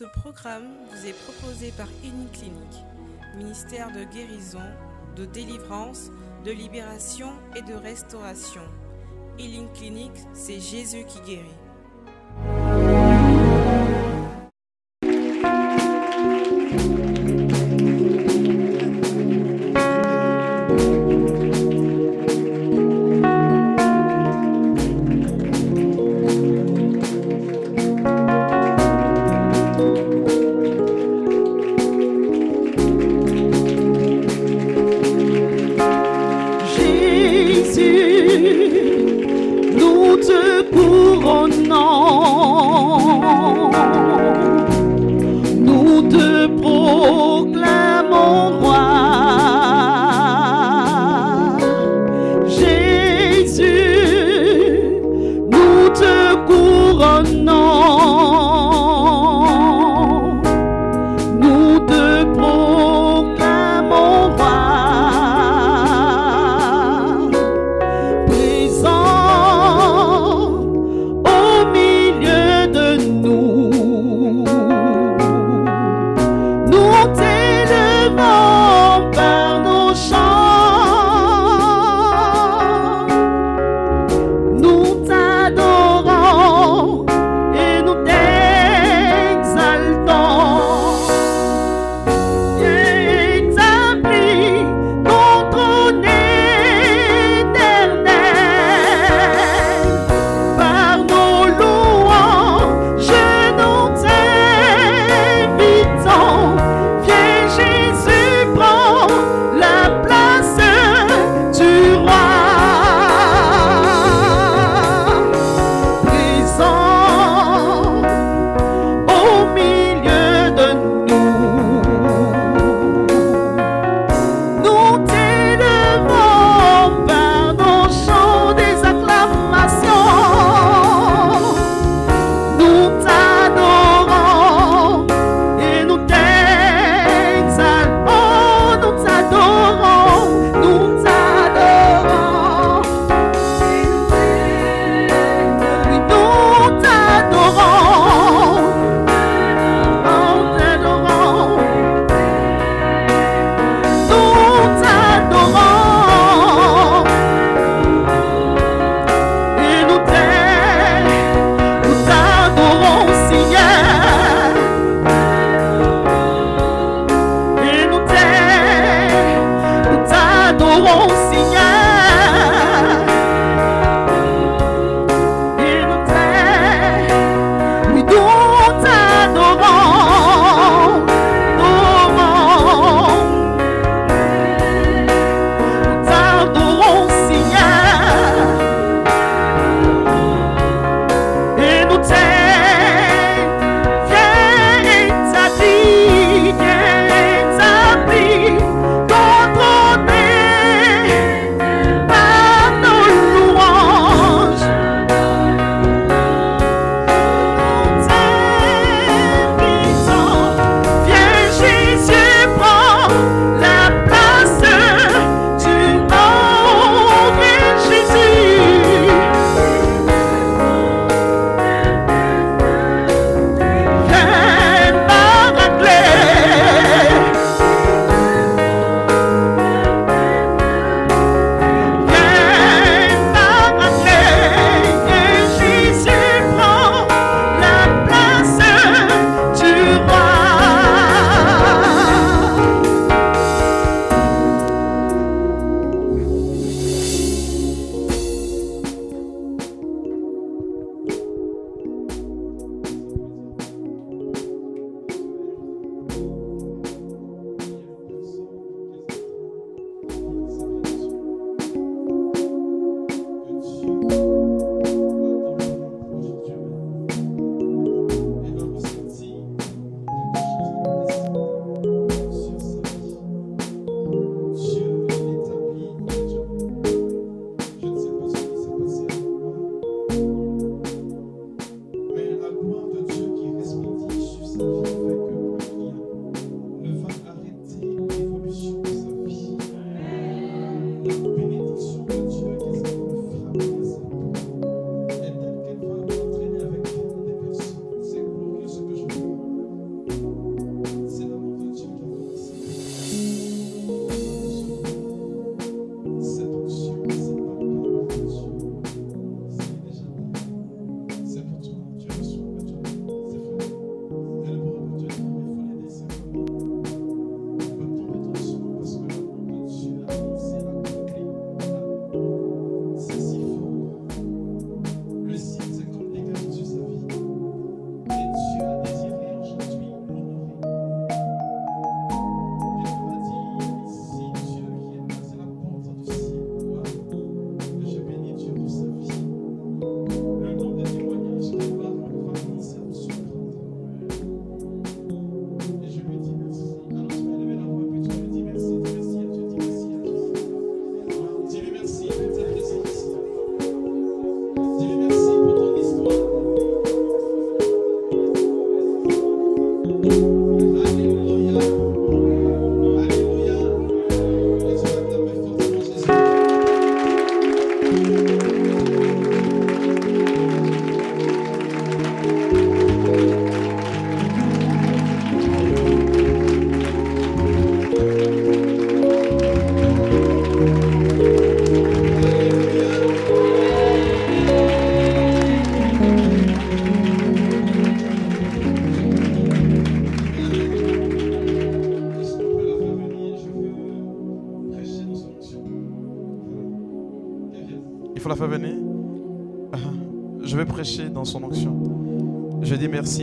Ce programme vous est proposé par Clinique, ministère de guérison, de délivrance, de libération et de restauration. Healing Clinique, c'est Jésus qui guérit.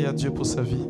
À Dieu pour sa vie.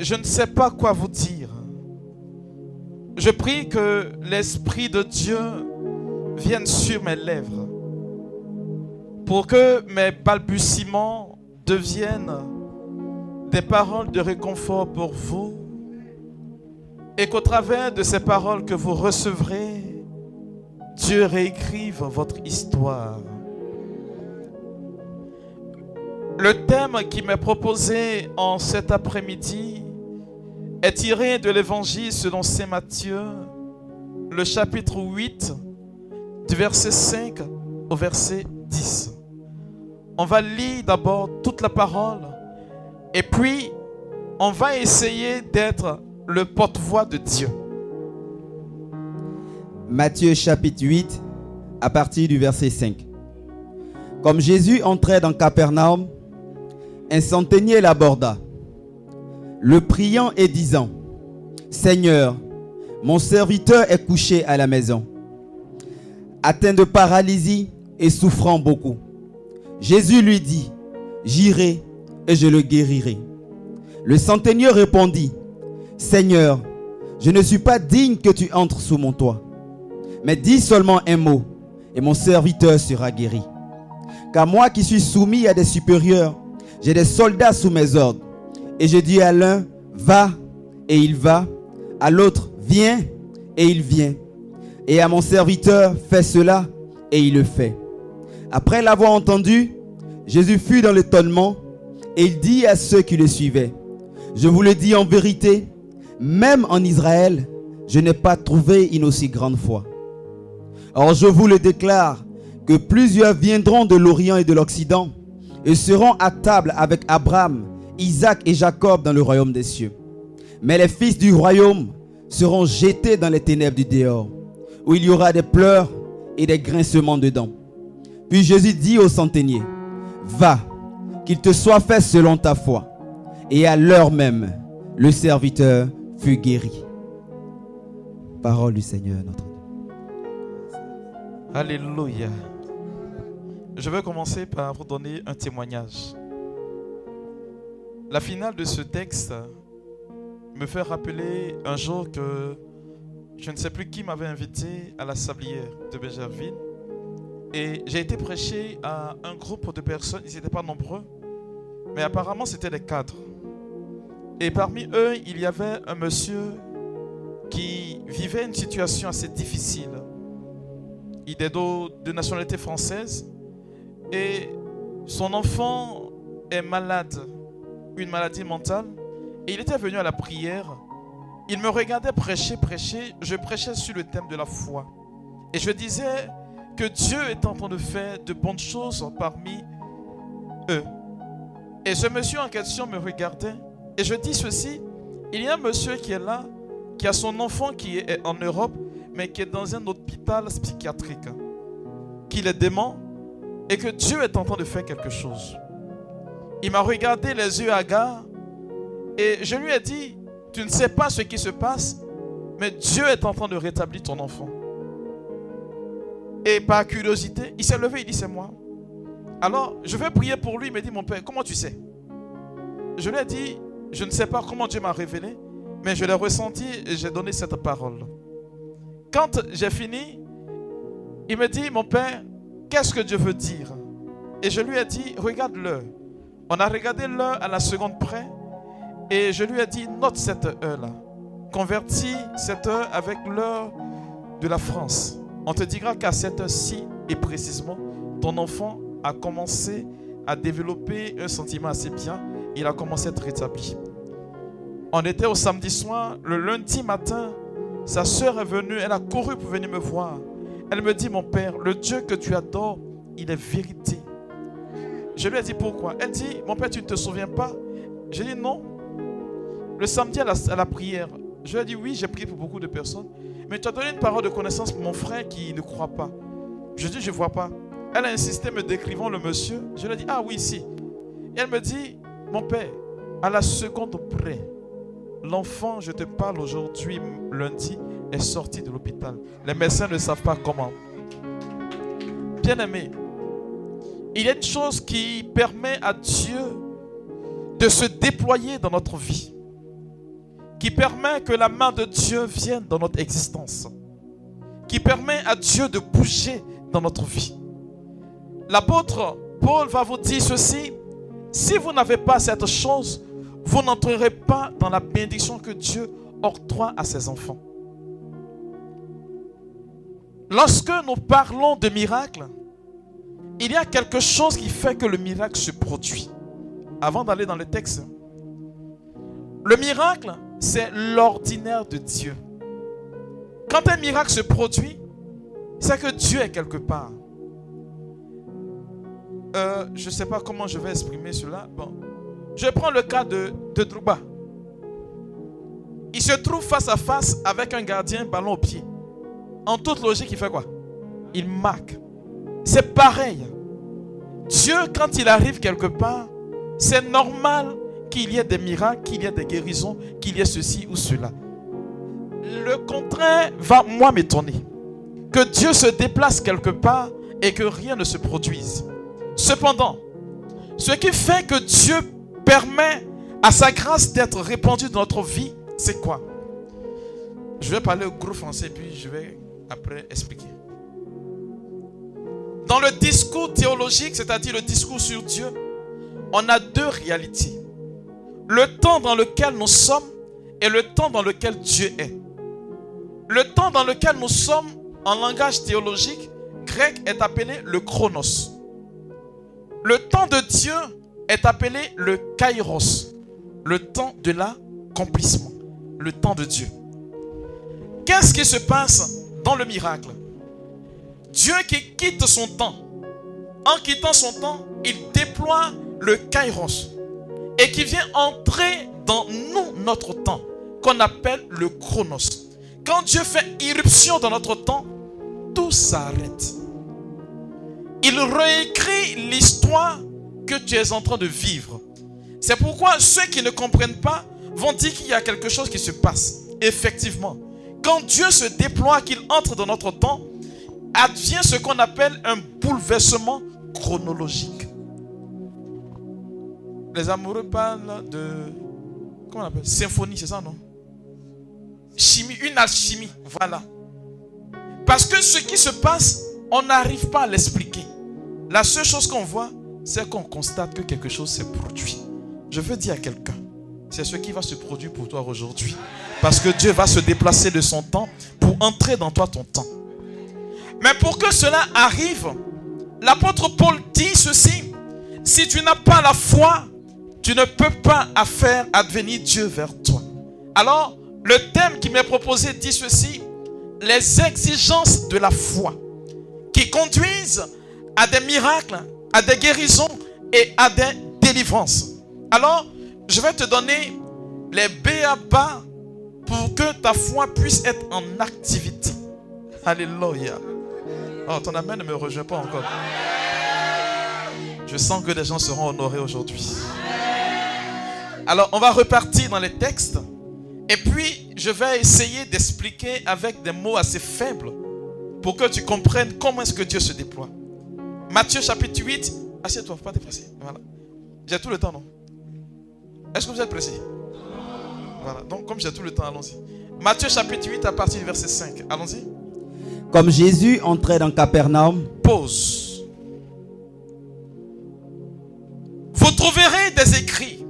Je ne sais pas quoi vous dire. Je prie que l'Esprit de Dieu vienne sur mes lèvres pour que mes balbutiements deviennent des paroles de réconfort pour vous et qu'au travers de ces paroles que vous recevrez, Dieu réécrive votre histoire. Le thème qui m'est proposé en cet après-midi est tiré de l'évangile selon Saint Matthieu, le chapitre 8, du verset 5 au verset 10. On va lire d'abord toute la parole et puis on va essayer d'être le porte-voix de Dieu. Matthieu chapitre 8, à partir du verset 5. Comme Jésus entrait dans Capernaum, un centenier l'aborda le priant et disant, Seigneur, mon serviteur est couché à la maison, atteint de paralysie et souffrant beaucoup. Jésus lui dit, J'irai et je le guérirai. Le centenier répondit, Seigneur, je ne suis pas digne que tu entres sous mon toit, mais dis seulement un mot et mon serviteur sera guéri. Car moi qui suis soumis à des supérieurs, j'ai des soldats sous mes ordres. Et je dis à l'un, va, et il va. À l'autre, viens, et il vient. Et à mon serviteur, fais cela, et il le fait. Après l'avoir entendu, Jésus fut dans l'étonnement, et il dit à ceux qui le suivaient, je vous le dis en vérité, même en Israël, je n'ai pas trouvé une aussi grande foi. Or je vous le déclare, que plusieurs viendront de l'Orient et de l'Occident, et seront à table avec Abraham, Isaac et Jacob dans le royaume des cieux. Mais les fils du royaume seront jetés dans les ténèbres du dehors, où il y aura des pleurs et des grincements dedans. Puis Jésus dit au centenier, va, qu'il te soit fait selon ta foi. Et à l'heure même, le serviteur fut guéri. Parole du Seigneur notre Dieu. Alléluia. Je vais commencer par vous donner un témoignage. La finale de ce texte me fait rappeler un jour que je ne sais plus qui m'avait invité à la sablière de Bégerville. Et j'ai été prêché à un groupe de personnes, ils n'étaient pas nombreux, mais apparemment c'était des cadres. Et parmi eux, il y avait un monsieur qui vivait une situation assez difficile. Il est de nationalité française et son enfant est malade une maladie mentale. Et il était venu à la prière. Il me regardait prêcher, prêcher. Je prêchais sur le thème de la foi. Et je disais que Dieu est en train de faire de bonnes choses parmi eux. Et ce monsieur en question me regardait. Et je dis ceci. Il y a un monsieur qui est là, qui a son enfant qui est en Europe, mais qui est dans un hôpital psychiatrique. qu'il est dément et que Dieu est en train de faire quelque chose. Il m'a regardé les yeux hagards et je lui ai dit, tu ne sais pas ce qui se passe, mais Dieu est en train de rétablir ton enfant. Et par curiosité, il s'est levé, il dit, c'est moi. Alors, je vais prier pour lui. Il me dit, mon père, comment tu sais? Je lui ai dit, je ne sais pas comment Dieu m'a révélé, mais je l'ai ressenti et j'ai donné cette parole. Quand j'ai fini, il me dit, mon père, qu'est-ce que Dieu veut dire? Et je lui ai dit, regarde l'heure. On a regardé l'heure à la seconde près et je lui ai dit, note cette heure-là. Convertis cette heure avec l'heure de la France. On te dira qu'à cette heure-ci, et précisément, ton enfant a commencé à développer un sentiment assez bien. Il a commencé à être rétabli. On était au samedi soir. Le lundi matin, sa soeur est venue. Elle a couru pour venir me voir. Elle me dit, mon père, le Dieu que tu adores, il est vérité. Je lui ai dit pourquoi. Elle dit, mon père, tu ne te souviens pas? J'ai dit non. Le samedi à la, prière, je lui ai dit oui, j'ai prié pour beaucoup de personnes. Mais tu as donné une parole de connaissance pour mon frère qui ne croit pas. Je dis, je ne vois pas. Elle a insisté me décrivant le monsieur. Je lui ai dit, ah oui, si. Et elle me dit, mon père, à la seconde près, l'enfant, je te parle aujourd'hui, lundi, est sorti de l'hôpital. Les médecins ne savent pas comment. Bien-aimé, il y a une chose qui permet à Dieu de se déployer dans notre vie, qui permet que la main de Dieu vienne dans notre existence, qui permet à Dieu de bouger dans notre vie. L'apôtre Paul va vous dire ceci. Si vous n'avez pas cette chose, vous n'entrerez pas dans la bénédiction que Dieu octroie à ses enfants. Lorsque nous parlons de miracle, il y a quelque chose qui fait que le miracle se produit. Avant d'aller dans le texte, le miracle, c'est l'ordinaire de Dieu. Quand un miracle se produit, c'est que Dieu est quelque part. Euh, je ne sais pas comment je vais exprimer cela. Bon. Je prends le cas de, de Drouba. Il se trouve face à face avec un gardien ballon au pied. En toute logique, il fait quoi? Il marque. C'est pareil. Dieu, quand il arrive quelque part, c'est normal qu'il y ait des miracles, qu'il y ait des guérisons, qu'il y ait ceci ou cela. Le contraire va, moi, m'étonner. Que Dieu se déplace quelque part et que rien ne se produise. Cependant, ce qui fait que Dieu permet à sa grâce d'être répandue dans notre vie, c'est quoi? Je vais parler au gros français puis je vais après expliquer. Dans le discours théologique, c'est-à-dire le discours sur Dieu, on a deux réalités. Le temps dans lequel nous sommes et le temps dans lequel Dieu est. Le temps dans lequel nous sommes, en langage théologique grec, est appelé le chronos. Le temps de Dieu est appelé le kairos, le temps de l'accomplissement, le temps de Dieu. Qu'est-ce qui se passe dans le miracle? Dieu qui quitte son temps, en quittant son temps, il déploie le kairos et qui vient entrer dans nous, notre temps, qu'on appelle le chronos. Quand Dieu fait irruption dans notre temps, tout s'arrête il réécrit l'histoire que tu es en train de vivre. C'est pourquoi ceux qui ne comprennent pas vont dire qu'il y a quelque chose qui se passe. Effectivement, quand Dieu se déploie, qu'il entre dans notre temps, advient ce qu'on appelle un bouleversement chronologique. Les amoureux parlent de... Comment on appelle Symphonie, c'est ça, non? Chimie, une alchimie, voilà. Parce que ce qui se passe, on n'arrive pas à l'expliquer. La seule chose qu'on voit, c'est qu'on constate que quelque chose s'est produit. Je veux dire à quelqu'un, c'est ce qui va se produire pour toi aujourd'hui. Parce que Dieu va se déplacer de son temps pour entrer dans toi ton temps. Mais pour que cela arrive, l'apôtre Paul dit ceci. Si tu n'as pas la foi, tu ne peux pas faire advenir Dieu vers toi. Alors, le thème qui m'est proposé dit ceci. Les exigences de la foi qui conduisent à des miracles, à des guérisons et à des délivrances. Alors, je vais te donner les béabas pour que ta foi puisse être en activité. Alléluia. Oh, ton amen ne me rejoint pas encore. Je sens que les gens seront honorés aujourd'hui. Alors, on va repartir dans les textes. Et puis, je vais essayer d'expliquer avec des mots assez faibles pour que tu comprennes comment est-ce que Dieu se déploie. Matthieu chapitre 8. Assieds-toi, pas te presser. Voilà. J'ai tout le temps, non? Est-ce que vous êtes pressé Voilà. Donc, comme j'ai tout le temps, allons-y. Matthieu chapitre 8 à partir du verset 5. Allons-y. Comme Jésus entrait dans Capernaum, Pause. Vous trouverez des écrits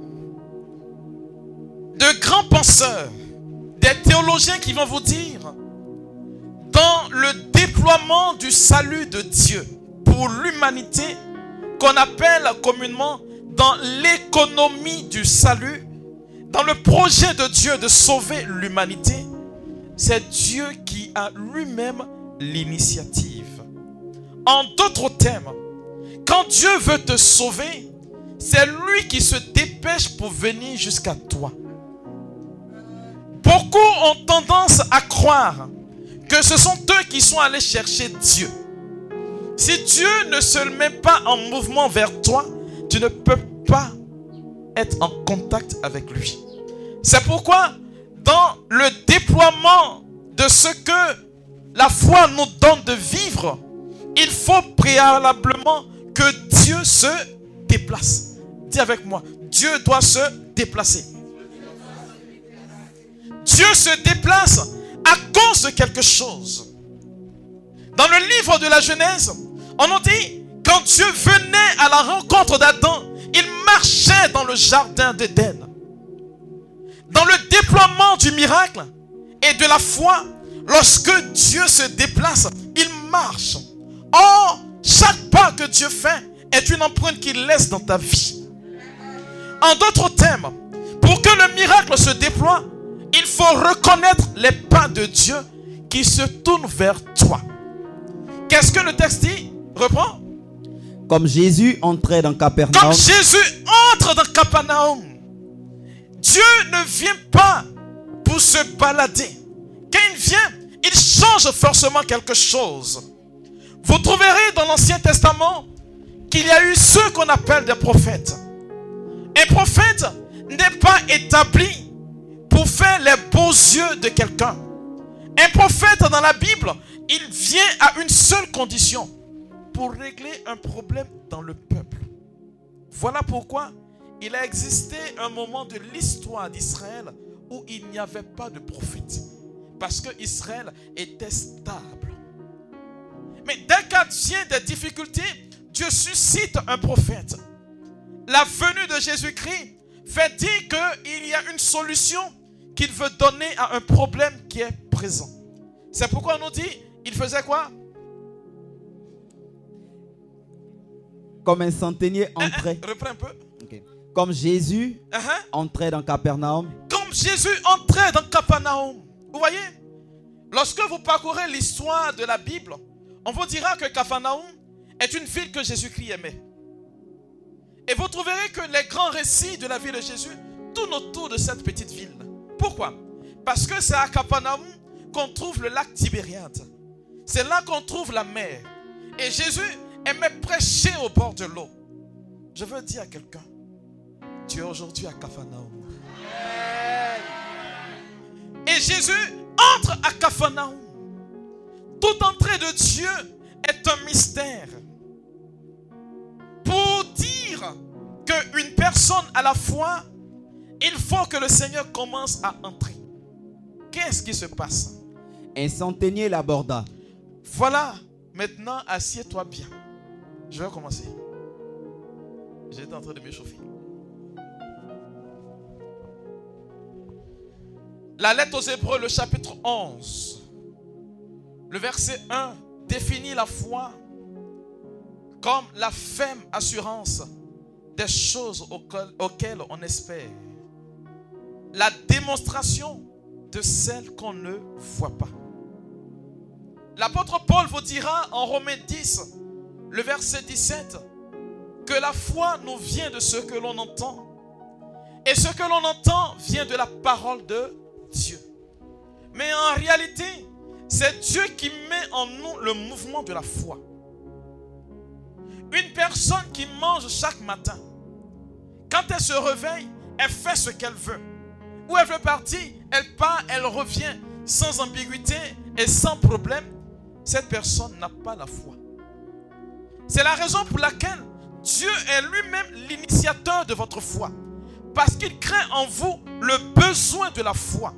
de grands penseurs, des théologiens qui vont vous dire, dans le déploiement du salut de Dieu pour l'humanité, qu'on appelle communément dans l'économie du salut, dans le projet de Dieu de sauver l'humanité, c'est Dieu qui a lui-même l'initiative. En d'autres termes, quand Dieu veut te sauver, c'est lui qui se dépêche pour venir jusqu'à toi. Beaucoup ont tendance à croire que ce sont eux qui sont allés chercher Dieu. Si Dieu ne se met pas en mouvement vers toi, tu ne peux pas être en contact avec lui. C'est pourquoi dans le déploiement de ce que la foi nous donne de vivre, il faut préalablement que Dieu se déplace. Dis avec moi, Dieu doit se déplacer. Dieu se déplace à cause de quelque chose. Dans le livre de la Genèse, on nous dit, quand Dieu venait à la rencontre d'Adam, il marchait dans le jardin d'Éden. Dans le déploiement du miracle et de la foi, lorsque Dieu se déplace, il marche. Or, chaque pas que Dieu fait est une empreinte qu'il laisse dans ta vie. En d'autres termes, pour que le miracle se déploie, il faut reconnaître les pas de Dieu qui se tournent vers toi. Qu'est-ce que le texte dit? Reprends. comme Jésus entrait dans Comme Capernaum, Jésus entre dans Capernaum, Dieu ne vient pas pour se balader. Quand il vient, il change forcément quelque chose. Vous trouverez dans l'Ancien Testament qu'il y a eu ceux qu'on appelle des prophètes. Un prophète n'est pas établi pour faire les beaux yeux de quelqu'un. Un prophète dans la Bible, il vient à une seule condition, pour régler un problème dans le peuple. Voilà pourquoi il a existé un moment de l'histoire d'Israël où il n'y avait pas de prophète. Parce que Israël était stable. Mais dès qu'il y a des difficultés, Dieu suscite un prophète. La venue de Jésus-Christ fait dire qu'il y a une solution qu'il veut donner à un problème qui est présent. C'est pourquoi on nous dit, il faisait quoi? Comme un centenier entrait, Reprends un peu. Comme Jésus Uh-huh. entrait dans Capernaum, Comme Jésus entrait dans Capernaum. Vous voyez Lorsque vous parcourez l'histoire de la Bible, on vous dira que Capernaum est une ville que Jésus-Christ aimait. Et vous trouverez que les grands récits de la vie de Jésus tournent autour de cette petite ville. Pourquoi? Parce que c'est à Capernaum qu'on trouve le lac Tibériade. C'est là qu'on trouve la mer. Et Jésus aimait prêcher au bord de l'eau. Je veux dire à quelqu'un, tu es aujourd'hui à Capernaum. Et Jésus entre à Capharnaüm. Toute entrée de Dieu est un mystère. Pour dire qu'une personne a la foi, il faut que le Seigneur commence à entrer. Qu'est-ce qui se passe? Un centenier l'aborda. Voilà, maintenant assieds-toi bien. Je vais commencer. J'étais en train de m'échauffer. La lettre aux Hébreux, le chapitre 11, le verset 1 définit la foi comme la ferme assurance des choses auxquelles, on espère. La démonstration de celles qu'on ne voit pas. L'apôtre Paul vous dira en Romains 10, le verset 17, que la foi nous vient de ce que l'on entend. Et ce que l'on entend vient de la parole de Dieu. Mais en réalité, C'est Dieu qui met en nous le mouvement de la foi. Une personne qui mange chaque matin, quand elle se réveille, elle fait ce qu'elle veut. Où elle veut partir, elle part, elle revient sans ambiguïté et sans problème. Cette personne n'a pas la foi. C'est la raison pour laquelle Dieu est lui-même l'initiateur de votre foi. Parce qu'il crée en vous le besoin de la foi.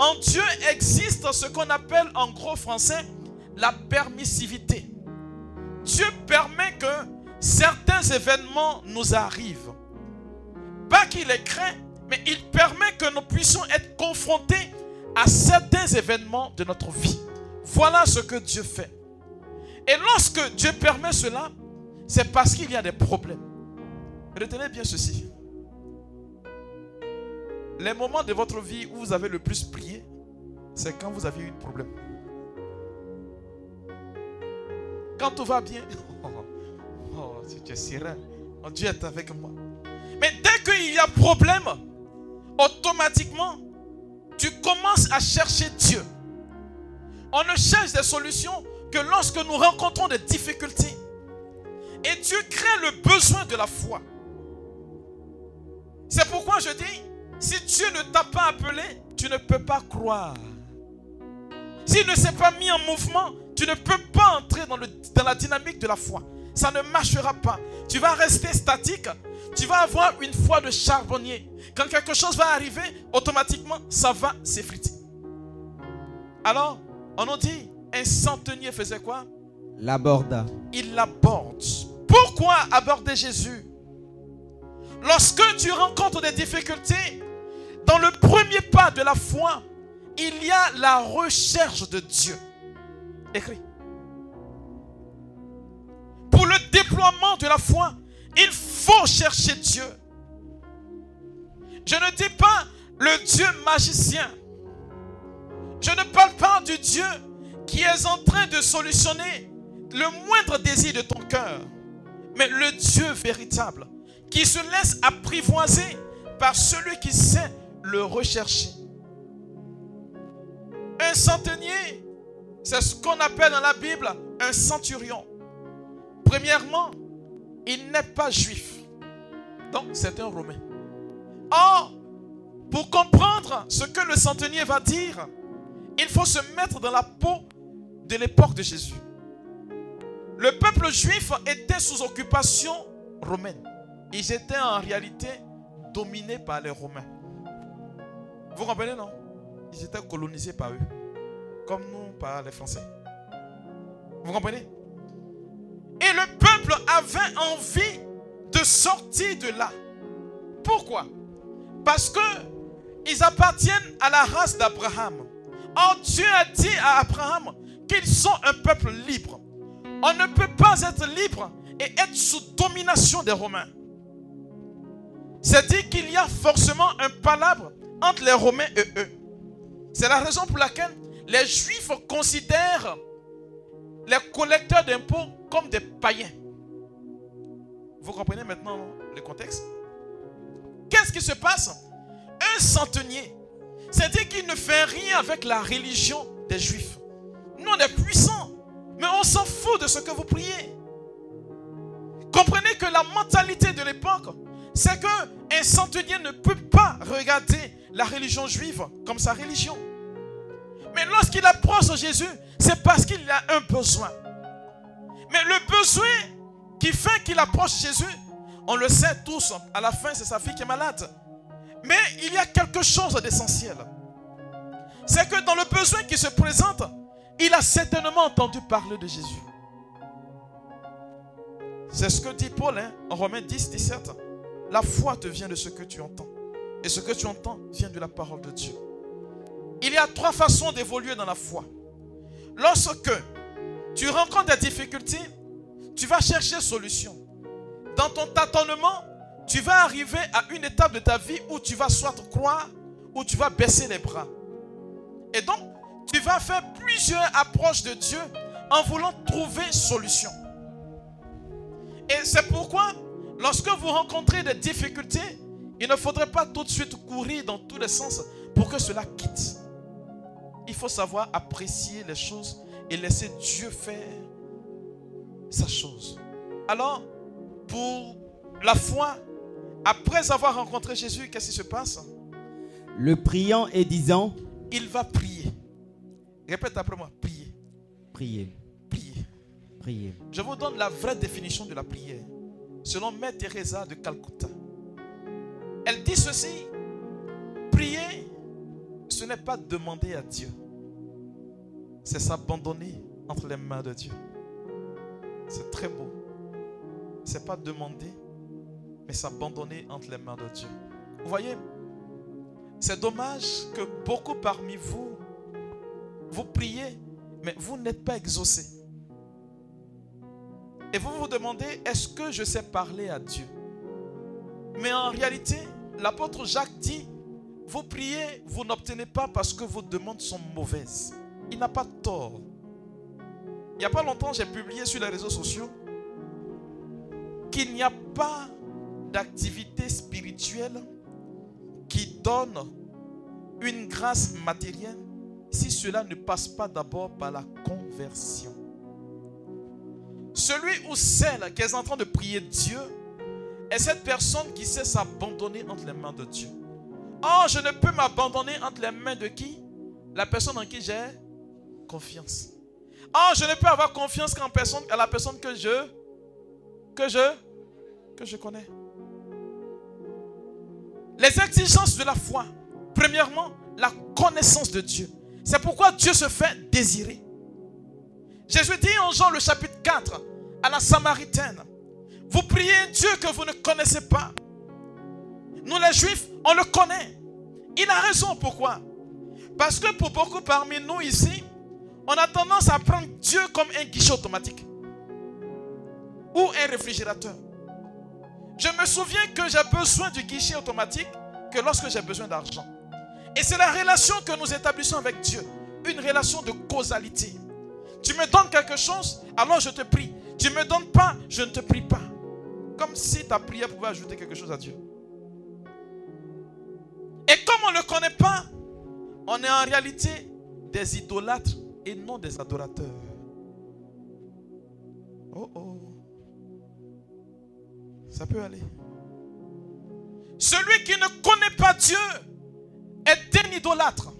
En Dieu existe ce qu'on appelle en gros français la permissivité. Dieu permet que certains événements nous arrivent. Pas qu'il les craint, mais il permet que nous puissions être confrontés à certains événements de notre vie. Voilà ce que Dieu fait. Et lorsque Dieu permet cela, c'est parce qu'il y a des problèmes. Retenez bien ceci. Les moments de votre vie où vous avez le plus prié, c'est quand vous avez eu un problème. Quand tout va bien, oh, tu es serein. Oh, Dieu est avec moi. Mais dès qu'il y a problème, automatiquement, tu commences à chercher Dieu. On ne cherche des solutions que lorsque nous rencontrons des difficultés. Et Dieu crée le besoin de la foi. C'est pourquoi je dis, si Dieu ne t'a pas appelé, tu ne peux pas croire. S'il ne s'est pas mis en mouvement, tu ne peux pas entrer dans, le, dans la dynamique de la foi. Ça ne marchera pas. Tu vas rester statique. Tu vas avoir une foi de charbonnier. Quand quelque chose va arriver, automatiquement, ça va s'effriter. Alors, on nous dit, un centenier faisait quoi? L'aborda. Il l'aborde. Pourquoi aborder Jésus? Lorsque tu rencontres des difficultés, dans le premier pas de la foi, il y a la recherche de Dieu. Écrit. Pour le déploiement de la foi, il faut chercher Dieu. Je ne dis pas le Dieu magicien. Je ne parle pas du Dieu qui est en train de solutionner le moindre désir de ton cœur. Mais le Dieu véritable qui se laisse apprivoiser par celui qui sait le rechercher. Un centenier, c'est ce qu'on appelle dans la Bible un centurion. Premièrement, il n'est pas juif. Donc, c'est un Romain. Or, pour comprendre ce que le centenier va dire, il faut se mettre dans la peau de l'époque de Jésus. Le peuple juif était sous occupation romaine. Ils étaient en réalité dominés par les Romains. Vous comprenez, non? Ils étaient colonisés par eux. Comme nous par les Français. Vous comprenez? Et le peuple avait envie de sortir de là. Pourquoi? Parce que ils appartiennent à la race d'Abraham. Or, Dieu a dit à Abraham qu'ils sont un peuple libre. On ne peut pas être libre et être sous domination des Romains. C'est dit qu'il y a forcément un palabre entre les Romains et eux. C'est la raison pour laquelle les Juifs considèrent les collecteurs d'impôts comme des païens. Vous comprenez maintenant le contexte? Qu'est-ce qui se passe? Un centenier, c'est-à-dire qu'il ne fait rien avec la religion des Juifs. Nous, on est puissants, mais on s'en fout de ce que vous priez. Comprenez que la mentalité de l'époque, c'est qu'un centenier ne peut pas regarder la religion juive comme sa religion. Mais lorsqu'il approche Jésus, c'est parce qu'il a un besoin. Mais le besoin qui fait qu'il approche Jésus, on le sait tous, à la fin c'est sa fille qui est malade. Mais il y a quelque chose d'essentiel. C'est que dans le besoin qui se présente, il a certainement entendu parler de Jésus. C'est ce que dit Paul hein, en Romains 10, 17. La foi te vient de ce que tu entends. Et ce que tu entends vient de la parole de Dieu. Il y a trois façons d'évoluer dans la foi. Lorsque tu rencontres des difficultés, tu vas chercher solution. Dans ton tâtonnement, tu vas arriver à une étape de ta vie où tu vas soit croire ou tu vas baisser les bras. Et donc, tu vas faire plusieurs approches de Dieu en voulant trouver solution. Et c'est pourquoi Lorsque vous rencontrez des difficultés, il ne faudrait pas tout de suite courir dans tous les sens pour que cela quitte. il faut savoir apprécier les choses et laisser Dieu faire sa chose. Alors, pour la foi, après avoir rencontré Jésus, qu'est-ce qui se passe? Le priant et disant Il va prier. Répète après moi, prier. Prier, Prier. prier. Je vous donne la vraie définition de la prière. Selon Mère Teresa de Calcutta. Elle dit ceci. Prier, ce n'est pas demander à Dieu. C'est s'abandonner entre les mains de Dieu. C'est très beau. C'est pas demander, mais s'abandonner entre les mains de Dieu. Vous voyez, c'est dommage que beaucoup parmi vous, vous priez, mais vous n'êtes pas exaucés. Et vous vous demandez, est-ce que je sais parler à Dieu? Mais en réalité, l'apôtre Jacques dit, vous priez, vous n'obtenez pas parce que vos demandes sont mauvaises. Il n'a pas tort. Il n'y a pas longtemps, j'ai publié sur les réseaux sociaux qu'il n'y a pas d'activité spirituelle qui donne une grâce matérielle si cela ne passe pas d'abord par la conversion. Celui ou celle qui est en train de prier Dieu est cette personne qui sait s'abandonner entre les mains de Dieu. Oh, je ne peux m'abandonner entre les mains de qui? La personne en qui j'ai confiance. Oh, je ne peux avoir confiance qu'en la personne que je, que je, que je connais. Les exigences de la foi. Premièrement, la connaissance de Dieu. C'est pourquoi Dieu se fait désirer. Jésus dit en Jean le chapitre 4 à la Samaritaine, vous priez Dieu que vous ne connaissez pas. Nous les Juifs, on le connaît. Il a raison. Pourquoi? Parce que pour beaucoup parmi nous ici, on a tendance à prendre Dieu comme un guichet automatique ou un réfrigérateur. Je me souviens que j'ai besoin du guichet automatique que lorsque j'ai besoin d'argent. Et c'est la relation que nous établissons avec Dieu. Une relation de causalité. Tu me donnes quelque chose, alors je te prie. Tu ne me donnes pas, je ne te prie pas. Comme si ta prière pouvait ajouter quelque chose à Dieu. Et comme on ne le connaît pas, on est en réalité des idolâtres et non des adorateurs. Oh oh. Ça peut aller. Celui qui ne connaît pas Dieu est un idolâtre.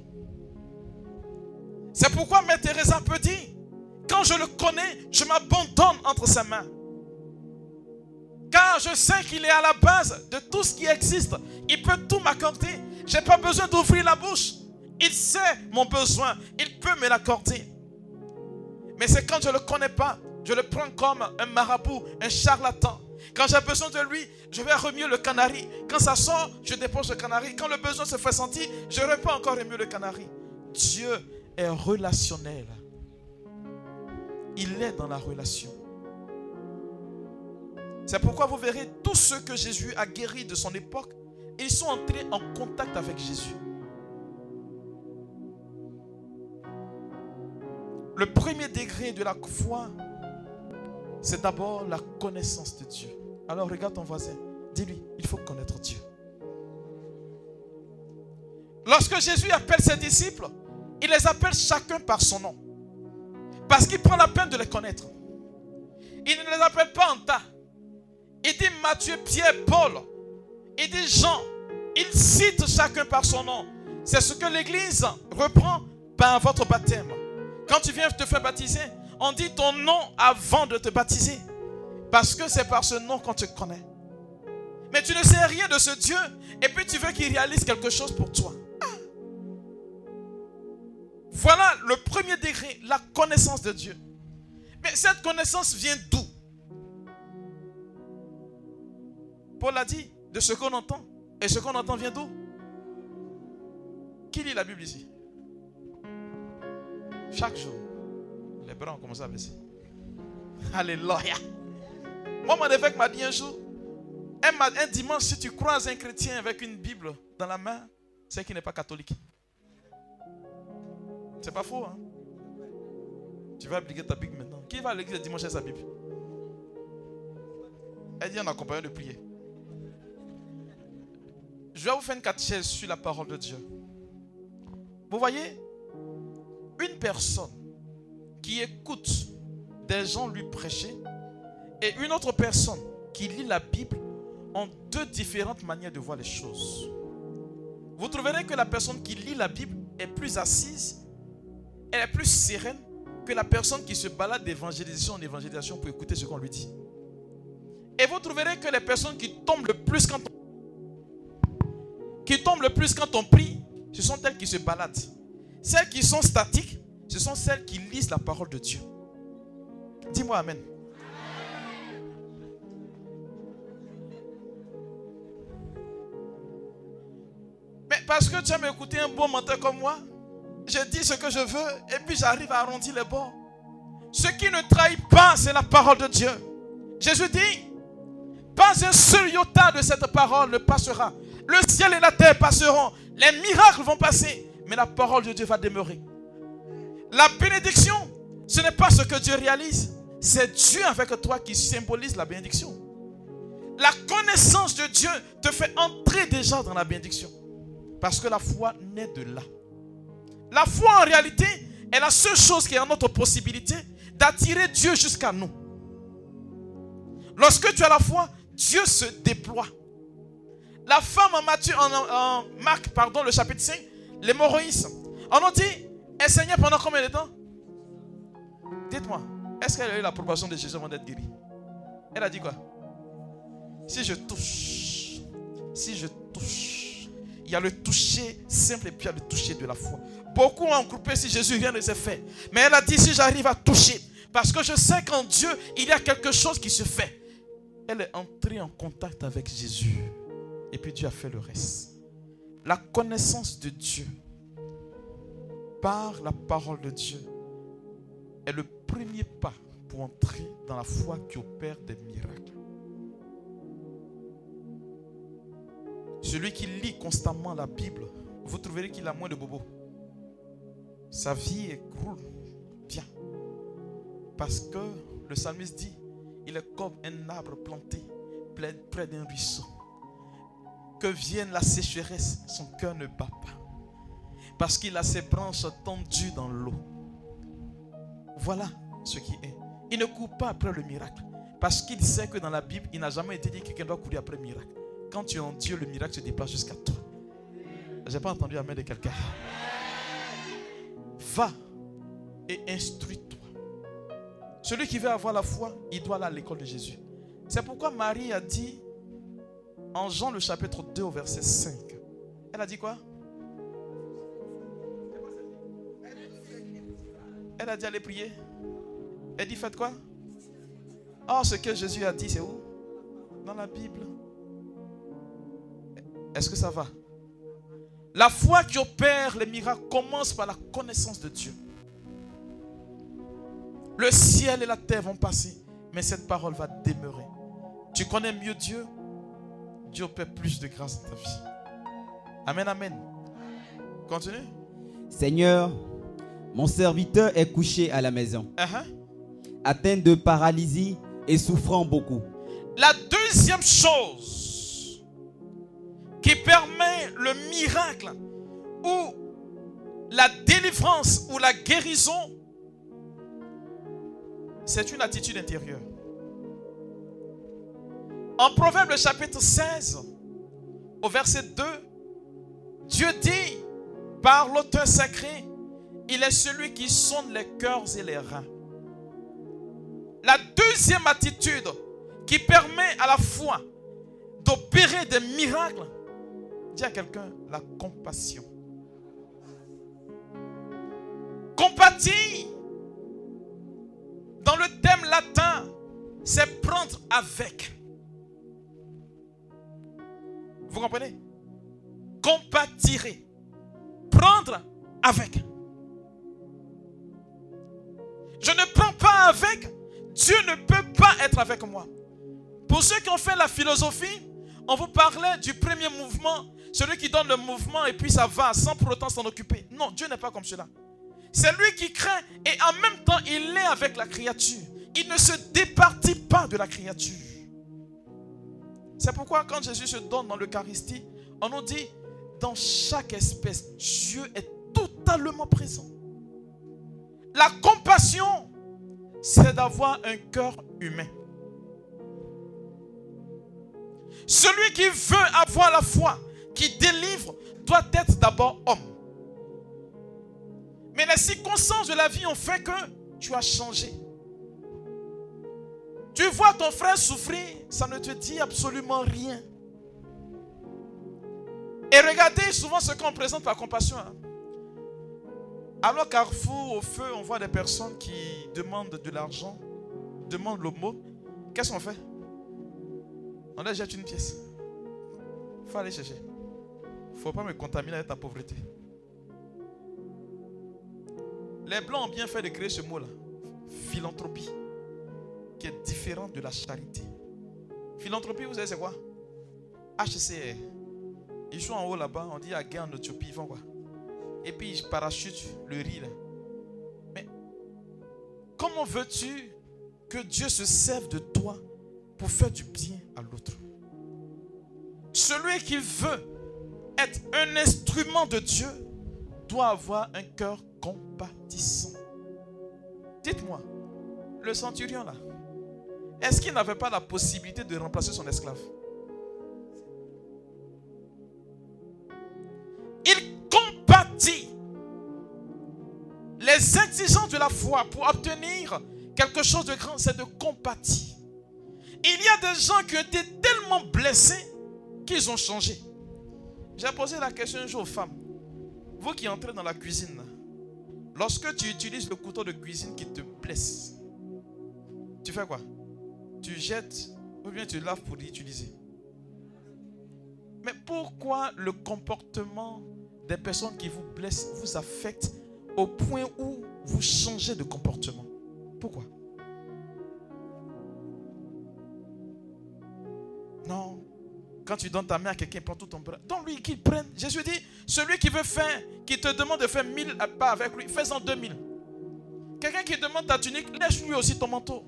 C'est pourquoi Mère Teresa peut dire, quand je le connais, je m'abandonne entre ses mains. Car je sais qu'il est à la base de tout ce qui existe. Il peut tout m'accorder. Je n'ai pas besoin d'ouvrir la bouche. Il sait mon besoin. Il peut me l'accorder. Mais c'est quand je ne le connais pas, je le prends comme un marabout, un charlatan. Quand j'ai besoin de lui, je vais remuer le canari. Quand ça sort, je dépose le canari. Quand le besoin se fait sentir, je reprends encore remuer le canari. Dieu est relationnel. Il est dans la relation. C'est pourquoi vous verrez tous ceux que Jésus a guéris de son époque, ils sont entrés en contact avec Jésus. Le premier degré de la foi, c'est d'abord la connaissance de Dieu. Alors regarde ton voisin, dis-lui, il faut connaître Dieu. Lorsque Jésus appelle ses disciples, il les appelle chacun par son nom. Parce qu'il prend la peine de les connaître. Il ne les appelle pas en tas. Il dit Matthieu, Pierre, Paul. Il dit Jean. Il cite chacun par son nom. C'est ce que l'Église reprend par votre baptême. Quand tu viens te faire baptiser, on dit ton nom avant de te baptiser. Parce que c'est par ce nom qu'on te connaît. Mais tu ne sais rien de ce Dieu et puis tu veux qu'il réalise quelque chose pour toi. Voilà le premier degré, la connaissance de Dieu. Mais cette connaissance vient d'où? Paul a dit, de ce qu'on entend. Et ce qu'on entend vient d'où? Qui lit la Bible ici? Chaque jour, les bras ont commencé à baisser. Alléluia. Moi, mon évêque m'a dit un jour, un, dimanche, si tu croises un chrétien avec une Bible dans la main, c'est qu'il n'est pas catholique. C'est pas faux, hein? Tu vas appliquer ta Bible maintenant. Qui va à l'église dimanche avec sa Bible? Elle dit en accompagnant de prier. Je vais vous faire une catéchèse sur la parole de Dieu. Vous voyez, une personne qui écoute des gens lui prêcher et une autre personne qui lit la Bible ont deux différentes manières de voir les choses. Vous trouverez que la personne qui lit la Bible est plus assise, elle est plus sereine que la personne qui se balade d'évangélisation en évangélisation pour écouter ce qu'on lui dit. Et vous trouverez que les personnes qui tombent le plus quand on, qui tombent le plus quand on prie, ce sont elles qui se baladent. Celles qui sont statiques, ce sont celles qui lisent la parole de Dieu. Dis-moi Amen. Mais parce que tu as m'écouté un bon menteur comme moi, je dis ce que je veux et puis j'arrive à arrondir les bords. Ce qui ne trahit pas, c'est la parole de Dieu. Jésus dit, pas un seul iota de cette parole ne passera. Le ciel et la terre passeront. Les miracles vont passer. Mais la parole de Dieu va demeurer. La bénédiction, ce n'est pas ce que Dieu réalise. C'est Dieu avec toi qui symbolise la bénédiction. La connaissance de Dieu te fait entrer déjà dans la bénédiction. Parce que la foi naît de là. La foi en réalité est la seule chose qui est en notre possibilité d'attirer Dieu jusqu'à nous. Lorsque tu as la foi, Dieu se déploie. La femme en, Matthieu, en, Marc, pardon, le chapitre 5, l'hémorroïs, on a dit, elle saignait pendant combien de temps? Dites-moi, est-ce qu'elle a eu l'approbation de Jésus avant d'être guérie? Elle a dit quoi? Si je touche, si je touche, il y a le toucher simple et puis il y a le toucher de la foi. Beaucoup ont coupé si Jésus vient de se faire. Mais elle a dit si j'arrive à toucher, parce que je sais qu'en Dieu, il y a quelque chose qui se fait. Elle est entrée en contact avec Jésus. Et puis Dieu a fait le reste. La connaissance de Dieu par la parole de Dieu est le premier pas pour entrer dans la foi qui opère des miracles. Celui qui lit constamment la Bible, vous trouverez qu'il a moins de bobos. Sa vie est cool, bien. Parce que le psalmiste dit, il est comme un arbre planté près d'un ruisseau. Que vienne la sécheresse, son cœur ne bat pas. Parce qu'il a ses branches tendues dans l'eau. Voilà ce qui est. Il ne court pas après le miracle. Parce qu'il sait que dans la Bible, il n'a jamais été dit que quelqu'un doit courir après le miracle. Quand tu es en Dieu, le miracle se déplace jusqu'à toi. Je n'ai pas entendu la main de quelqu'un. Va et instruis-toi. Celui qui veut avoir la foi, il doit aller à l'école de Jésus. C'est pourquoi Marie a dit en Jean le chapitre 2 au verset 5. Elle a dit quoi? Elle a dit allez prier. Elle dit faites quoi? Oh, ce que Jésus a dit, c'est où? Dans la Bible. Est-ce que ça va? La foi qui opère les miracles commence par la connaissance de Dieu. Le ciel et la terre vont passer, mais cette parole va demeurer. Tu connais mieux Dieu, Dieu opère plus de grâce dans ta vie. Amen, amen. Continue. Seigneur, mon serviteur est couché à la maison, Uh-huh. atteint de paralysie et souffrant beaucoup. La deuxième chose qui permet le miracle ou la délivrance ou la guérison, c'est une attitude intérieure. En Proverbe chapitre 16, au verset 2, Dieu dit par l'auteur sacré, il est celui qui sonde les cœurs et les reins. La deuxième attitude qui permet à la foi d'opérer des miracles, dis à quelqu'un la compassion. Compatir, dans le thème latin, c'est prendre avec. Vous comprenez? Compatirer. Prendre avec. Je ne prends pas avec. Dieu ne peut pas être avec moi. Pour ceux qui ont fait la philosophie, on vous parlait du premier mouvement, celui qui donne le mouvement et puis ça va sans pour autant s'en occuper. Non, Dieu n'est pas comme cela. C'est lui qui craint et en même temps il est avec la créature. Il ne se départit pas de la créature. C'est pourquoi quand Jésus se donne dans l'Eucharistie, on nous dit, dans chaque espèce, Dieu est totalement présent. La compassion, c'est d'avoir un cœur humain. Celui qui veut avoir la foi, qui délivre, doit être d'abord homme. Mais les circonstances de la vie ont fait que tu as changé. Tu vois ton frère souffrir, ça ne te dit absolument rien. Et regardez souvent ce qu'on présente par compassion. Hein. Alors Carrefour, au feu, on voit des personnes qui demandent de l'argent, demandent l'homo. Qu'est-ce qu'on fait? On leur jette une pièce. Il faut aller chercher. Il ne faut pas me contaminer avec ta pauvreté. Les Blancs ont bien fait de créer ce mot-là. Philanthropie. Qui est différent de la charité. Philanthropie, vous savez, c'est quoi? HCR. Ils sont en haut là-bas, on dit à guerre en Éthiopie, ils font quoi? Et puis ils parachutent le riz là. Mais comment veux-tu que Dieu se serve de toi pour faire du bien à l'autre? Celui qui veut être un instrument de Dieu doit avoir un cœur compatissant. Dites-moi, le centurion là, est-ce qu'il n'avait pas la possibilité de remplacer son esclave? Il compatit les exigences de la foi pour obtenir quelque chose de grand, c'est de compatir. Il y a des gens qui ont été tellement blessés qu'ils ont changé. J'ai posé la question un jour aux femmes. Vous qui entrez dans la cuisine, lorsque tu utilises le couteau de cuisine qui te blesse, tu fais quoi? Tu jettes ou bien tu laves pour l'utiliser. Mais pourquoi le comportement des personnes qui vous blessent vous affecte au point où vous changez de comportement? Pourquoi? Non, quand tu donnes ta main à quelqu'un, prend tout ton bras. Donne-lui qu'il prenne. Jésus dit, celui qui veut faire, qui te demande de faire mille pas avec lui, fais-en deux mille. Quelqu'un qui demande ta tunique, laisse-lui aussi ton manteau.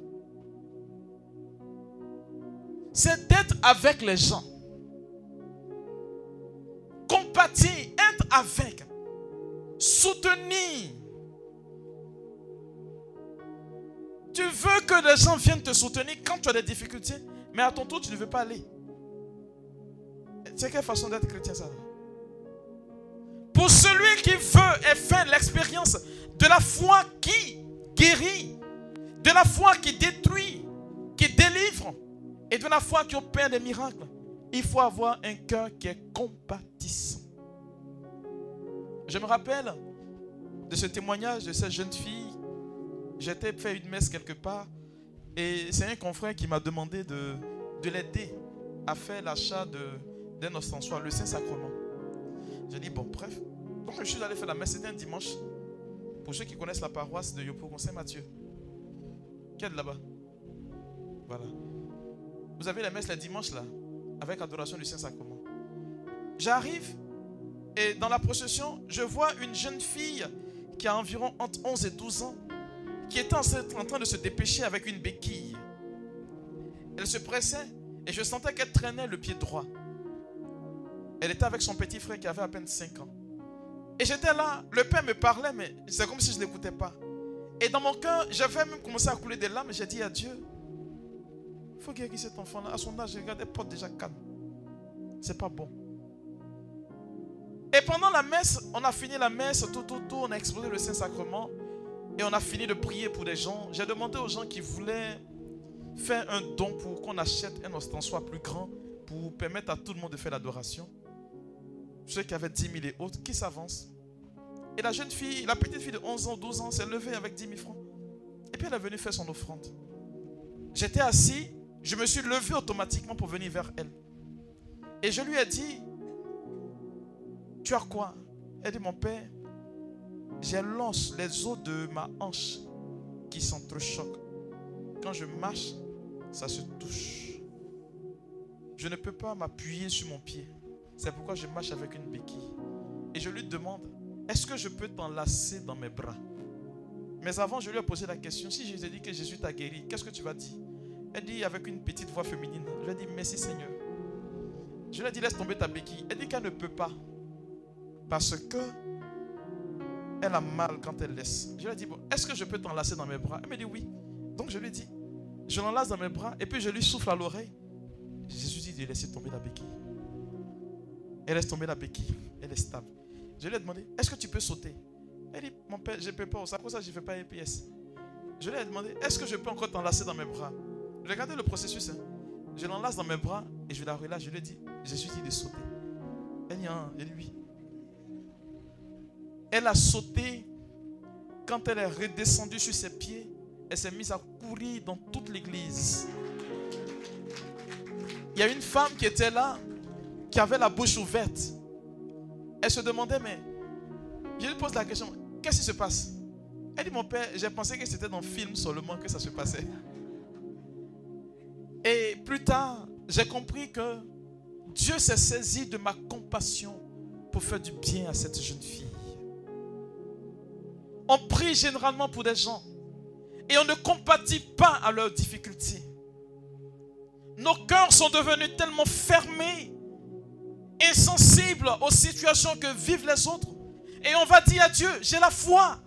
C'est d'être avec les gens. Compatir, être avec. Soutenir. Tu veux que les gens viennent te soutenir quand tu as des difficultés, mais à ton tour, tu ne veux pas aller. C'est quelle façon d'être chrétien ça? Pour celui qui veut et fait l'expérience de la foi qui guérit, de la foi qui détruit, qui délivre et de la foi qui opère des miracles, il faut avoir un cœur qui est compatissant. Je me rappelle de ce témoignage de cette jeune fille. J'étais fait une messe quelque part et c'est un confrère qui m'a demandé de, de l'aider à faire l'achat d'un ostensoir, le Saint-Sacrement. J'ai dit, bon, bref. Donc, je suis allé faire la messe, c'était un dimanche. Pour ceux qui connaissent la paroisse de Yopougon, Saint-Mathieu. Qui est là-bas? Voilà. Vous avez la messe le dimanche là, avec adoration du Saint-Sacrement. J'arrive et dans la procession, je vois une jeune fille qui a environ entre 11 et 12 ans, qui était en train de se dépêcher avec une béquille. Elle se pressait et je sentais qu'elle traînait le pied droit. Elle était avec son petit frère qui avait à peine 5 ans. Et j'étais là, le père me parlait, mais c'est comme si je n'écoutais pas. Et dans mon cœur, j'avais même commencé à couler des larmes. J'ai dit à Dieu, il faut guérir cet enfant-là. À son âge, regarde, porte déjà calme. C'est pas bon. Et pendant la messe, on a fini la messe, tout, tout, tout, on a exposé le Saint-Sacrement. Et on a fini de prier pour des gens. J'ai demandé aux gens qui voulaient faire un don pour qu'on achète un ostensoir plus grand pour permettre à tout le monde de faire l'adoration ceux qui avaient 10 000 et autres, qui s'avancent. Et la jeune fille, la petite fille de 11 ans, 12 ans, s'est levée avec 10 000 francs. Et puis elle est venue faire son offrande. J'étais assis, je me suis levé automatiquement pour venir vers elle. Et je lui ai dit, tu as quoi? Elle dit, mon père, l'os, les os de ma hanche qui s'entrechoquent. Quand je marche, ça se touche. Je ne peux pas m'appuyer sur mon pied. C'est pourquoi je marche avec une béquille. Et je lui demande, est-ce que je peux t'enlacer dans mes bras? Mais avant, je lui ai posé la question, si je te dis que Jésus t'a guéri, qu'est-ce que tu vas dire? Elle dit avec une petite voix féminine, je lui ai dit, merci Seigneur. Je lui ai dit, laisse tomber ta béquille. Elle dit qu'elle ne peut pas. Parce que elle a mal quand elle laisse. Je lui ai dit, bon, est-ce que je peux t'enlacer dans mes bras? Elle me dit oui. Donc je lui ai dit, je l'enlace dans mes bras et puis je lui souffle à l'oreille. Jésus dit de laisser tomber la béquille. Elle laisse tomber la béquille. Elle est stable. Je lui ai demandé, est-ce que tu peux sauter? Elle dit, mon père, je ne peux pas. C'est pour ça que je ne fais pas EPS. Je lui ai demandé, est-ce que je peux encore t'enlacer dans mes bras? Regardez le processus. Hein. Je l'enlace dans mes bras et je la relâche. Je lui ai dit, Jésus dit de sauter. Elle oui. Elle a sauté. Quand elle est redescendue sur ses pieds, elle s'est mise à courir dans toute l'église. Il y a une femme qui était là, qui avait la bouche ouverte. Elle se demandait, mais je lui pose la question, qu'est-ce qui se passe? Elle dit, mon père, j'ai pensé que c'était dans le film seulement que ça se passait. Et plus tard, j'ai compris que Dieu s'est saisi de ma compassion pour faire du bien à cette jeune fille. On prie généralement pour des gens et on ne compatit pas à leurs difficultés. Nos cœurs sont devenus tellement fermés, insensibles aux situations que vivent les autres. Et on va dire à Dieu, j'ai la foi.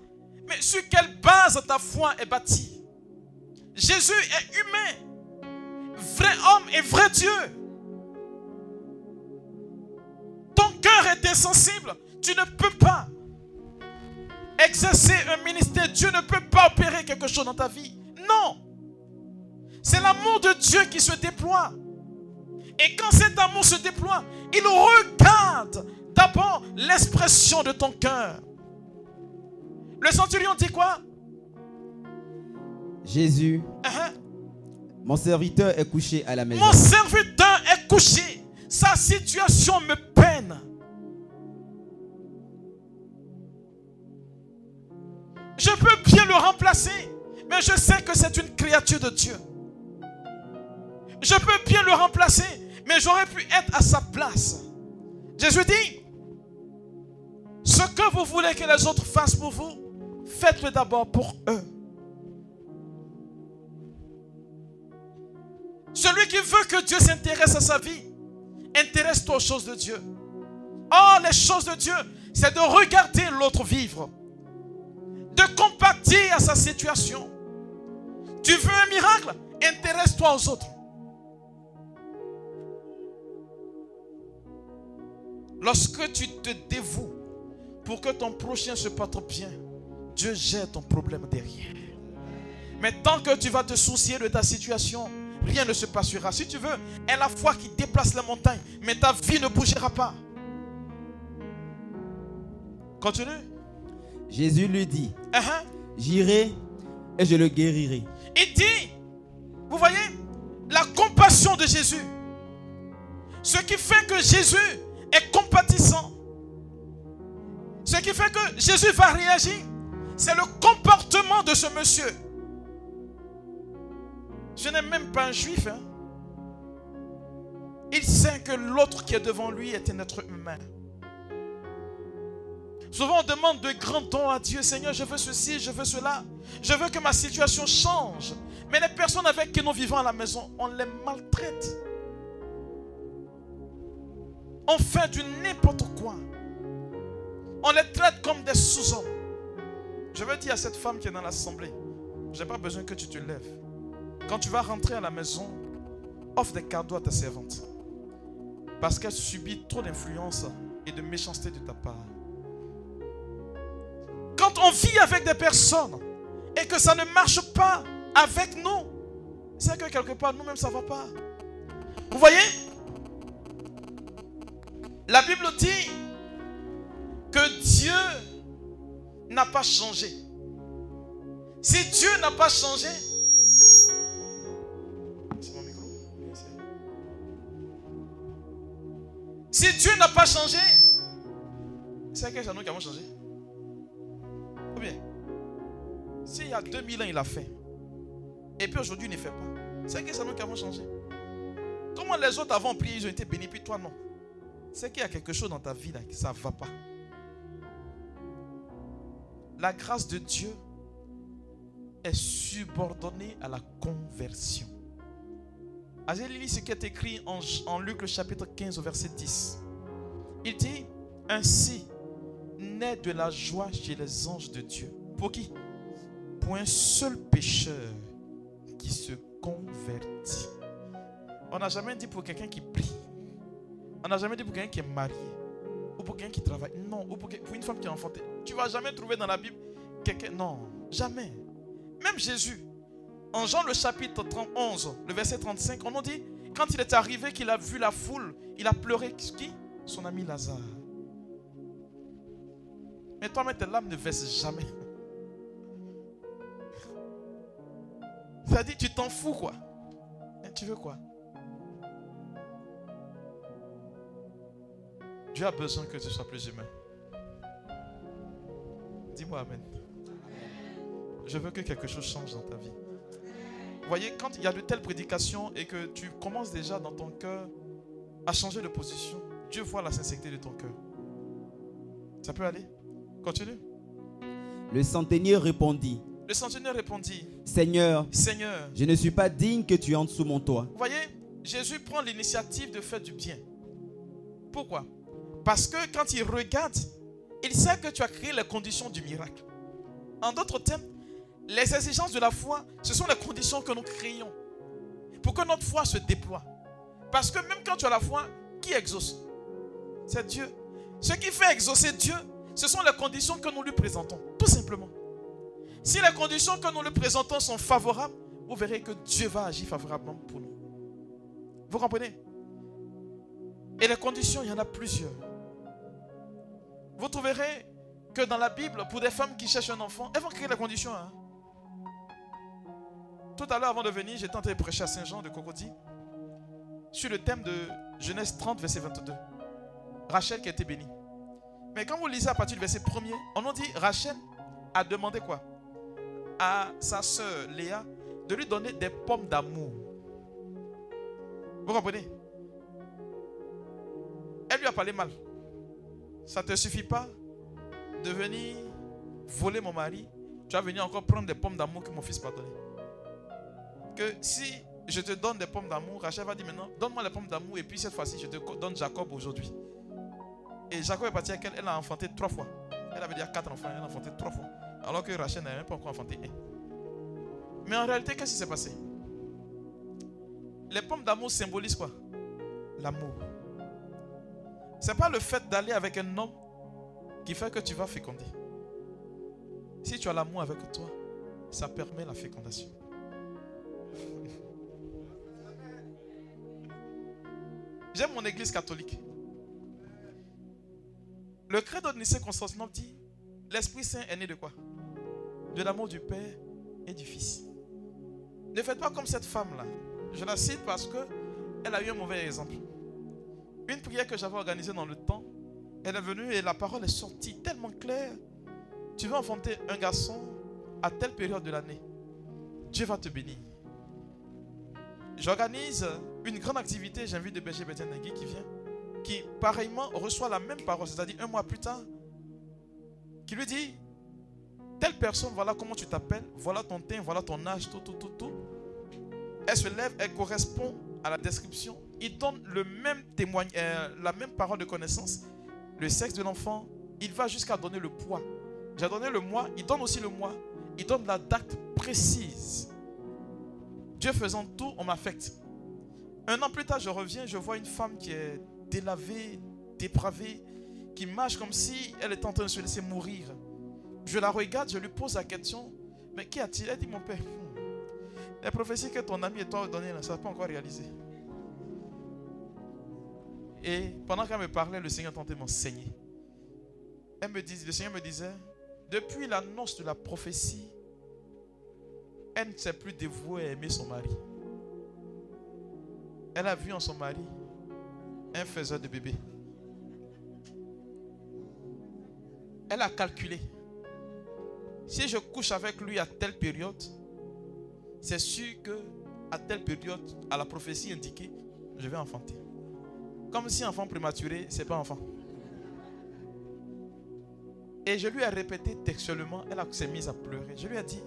Mais sur quelle base ta foi est bâtie? Jésus est humain, vrai homme et vrai Dieu. Ton cœur est insensible. Tu ne peux pas exercer un ministère, Dieu ne peut pas opérer quelque chose dans ta vie. Non. C'est l'amour de Dieu qui se déploie. Et quand cet amour se déploie, il regarde d'abord l'expression de ton cœur. Le centurion dit quoi? Jésus, uh-huh. Mon serviteur est couché à la maison. Mon serviteur est couché. Sa situation me peine. Je peux bien le remplacer, mais je sais que c'est une créature de Dieu. Je peux bien le remplacer, mais j'aurais pu être à sa place. Jésus dit, ce que vous voulez que les autres fassent pour vous, faites-le d'abord pour eux. Celui qui veut que Dieu s'intéresse à sa vie, intéresse-toi aux choses de Dieu. Oh, les choses de Dieu, c'est de regarder l'autre vivre de compatir à sa situation. Tu veux un miracle? Intéresse-toi aux autres. Lorsque tu te dévoues pour que ton prochain se porte bien, Dieu gère ton problème derrière. Mais tant que tu vas te soucier de ta situation, rien ne se passera. Si tu veux, est la foi qui déplace les montagnes, mais ta vie ne bougera pas. Continue. Jésus lui dit, uh-huh. j'irai et je le guérirai. Il dit, vous voyez, la compassion de Jésus. Ce qui fait que Jésus est compatissant. Ce qui fait que Jésus va réagir, c'est le comportement de ce monsieur. Ce n'est même pas un juif. Hein. Il sait que l'autre qui est devant lui est un être humain. Souvent, on demande de grands dons à Dieu. Seigneur, je veux ceci, je veux cela. Je veux que ma situation change. Mais les personnes avec qui nous vivons à la maison, on les maltraite. On fait du n'importe quoi. On les traite comme des sous-hommes. Je veux dire à cette femme qui est dans l'assemblée, je n'ai pas besoin que tu te lèves. Quand tu vas rentrer à la maison, offre des cadeaux à ta servante. Parce qu'elle subit trop d'influence et de méchanceté de ta part. Quand on vit avec des personnes et que ça ne marche pas avec nous, c'est que quelque part nous-mêmes ça ne va pas. Vous voyez? La Bible dit que Dieu n'a pas changé. Si Dieu n'a pas changé, Si Dieu n'a pas changé, c'est que c'est nous qui avons changé. Ou bien, s'il y a 2000 ans, il a fait, et puis aujourd'hui, il ne fait pas, c'est que c'est nous qui avons changé. Comment les autres avant prié, ils ont été bénis, puis toi non? C'est qu'il y a quelque chose dans ta vie là, qui ça ne va pas. La grâce de Dieu est subordonnée à la conversion. Allez ce qui est écrit en, Luc le chapitre 15 au verset 10. Il dit, ainsi, naît de la joie chez les anges de Dieu. Pour qui? Pour un seul pécheur qui se convertit. On n'a jamais dit pour quelqu'un qui prie. On n'a jamais dit pour quelqu'un qui est marié. Ou pour quelqu'un qui travaille. Non. Ou pour, une femme qui est enfantée. Tu vas jamais trouver dans la Bible quelqu'un. Non. Jamais. Même Jésus. En Jean le chapitre 11, le verset 35, on nous dit, quand il est arrivé qu'il a vu la foule, il a pleuré. Qui? Son ami Lazare. Mais toi, mais tes larmes ne versent jamais. Ça dit, tu t'en fous quoi. Et tu veux quoi? Dieu a besoin que tu sois plus humain. Dis-moi Amen. Je veux que quelque chose change dans ta vie. Vous voyez, quand il y a de telles prédications et que tu commences déjà dans ton cœur à changer de position, Dieu voit la sincérité de ton cœur. Ça peut aller? Continue. Le centenier répondit. Le centenier répondit. Seigneur. Seigneur. Je ne suis pas digne que tu entres sous mon toit. Vous voyez, Jésus prend l'initiative de faire du bien. Pourquoi? Parce que quand il regarde, il sait que tu as créé les conditions du miracle. En d'autres termes, les exigences de la foi, ce sont les conditions que nous créons pour que notre foi se déploie. Parce que même quand tu as la foi, qui exauce? C'est Dieu. Ce qui fait exaucer Dieu, ce sont les conditions que nous lui présentons, tout simplement. Si les conditions que nous lui présentons sont favorables, vous verrez que Dieu va agir favorablement pour nous. Vous comprenez? Et les conditions, il y en a plusieurs. Vous trouverez que dans la Bible, pour des femmes qui cherchent un enfant, elles vont créer les conditions. Hein. Tout à l'heure, avant de venir, j'étais en train de prêcher à Saint-Jean de Cocody sur le thème de Genèse 30, verset 22. Rachel qui a été bénie. Mais quand vous lisez à partir du verset 1er, on nous dit Rachel a demandé quoi? À sa soeur Léa de lui donner des pommes d'amour. Vous comprenez? Elle lui a parlé mal. Ça ne te suffit pas de venir voler mon mari. Tu vas venir encore prendre des pommes d'amour que mon fils m'a donné. Que si je te donne des pommes d'amour, Rachel va dire maintenant, donne-moi les pommes d'amour et puis cette fois-ci, je te donne Jacob aujourd'hui. Et Jacob est parti avec elle, elle a enfanté trois fois. Elle avait déjà quatre enfants, elle a enfanté trois fois. Alors que Rachel n'avait même pas encore enfanté un. Mais en réalité, qu'est-ce qui s'est passé? Les pommes d'amour symbolisent quoi? L'amour. Ce n'est pas le fait d'aller avec un homme qui fait que tu vas féconder. Si tu as l'amour avec toi, ça permet la fécondation. J'aime mon église catholique. Le credo de Nicée Constantinople dit L'Esprit Saint est né de quoi? De l'amour du Père et du Fils. Ne faites pas comme cette femme-là. Je la cite parce que elle a eu un mauvais exemple. Une prière que j'avais organisée dans le temps, elle est venue et la parole est sortie tellement claire. Tu veux enfanter un garçon à telle période de l'année. Dieu va te bénir. J'organise une grande activité. J'invite de berger Nagui qui vient qui, pareillement, reçoit la même parole, c'est-à-dire un mois plus tard, qui lui dit, telle personne, voilà comment tu t'appelles, voilà ton teint, voilà ton âge, tout, tout, tout, tout. Elle se lève, elle correspond à la description. Il donne le même témoignage, euh, la même parole de connaissance, le sexe de l'enfant. Il va jusqu'à donner le poids. J'ai donné le mois, il donne aussi le mois. Il donne la date précise. Dieu faisant tout, on m'affecte. Un an plus tard, je reviens, je vois une femme qui est délavée, dépravée, qui marche comme si elle était en train de se laisser mourir. Je la regarde, je lui pose la question, mais qu'y a-t-il? Elle dit, mon père, la prophétie que ton ami et toi ont donnée, ça n'a pas encore réalisé. Et pendant qu'elle me parlait, le Seigneur tentait de m'enseigner. Elle me dit, le Seigneur me disait, depuis l'annonce de la prophétie, elle ne s'est plus dévouée à aimer son mari. Elle a vu en son mari un faiseur de bébé. Elle a calculé. Si je couche avec lui à telle période, c'est sûr que à telle période, à la prophétie indiquée, je vais enfanter. Comme si enfant prématuré, c'est pas enfant. Et je lui ai répété textuellement, elle s'est mise à pleurer. Je lui ai dit,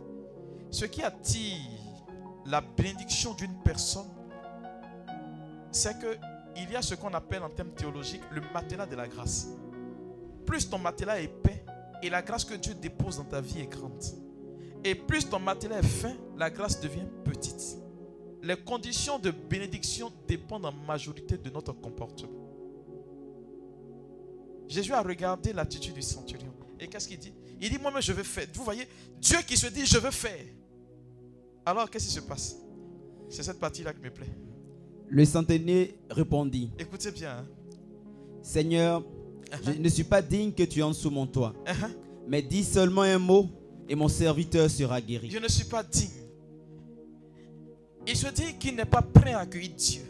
ce qui attire la bénédiction d'une personne, c'est que il y a ce qu'on appelle en termes théologiques le matelas de la grâce. plus ton matelas est épais et la grâce que Dieu dépose dans ta vie est grande. Et plus ton matelas est fin, la grâce devient petite. Les conditions de bénédiction dépendent en majorité de notre comportement. Jésus a regardé l'attitude du centurion. Et qu'est-ce qu'il dit? Il dit, moi-même, je veux faire. Vous voyez, Dieu qui se dit, je veux faire. Alors, qu'est-ce qui se passe? C'est cette partie-là qui me plaît. Le centenier répondit, Écoutez bien. hein. Seigneur, je Uh-huh. ne suis pas digne que tu entres sous mon toit, Uh-huh. mais dis seulement un mot et mon serviteur sera guéri. Je ne suis pas digne. Il se dit qu'il n'est pas prêt à accueillir Dieu.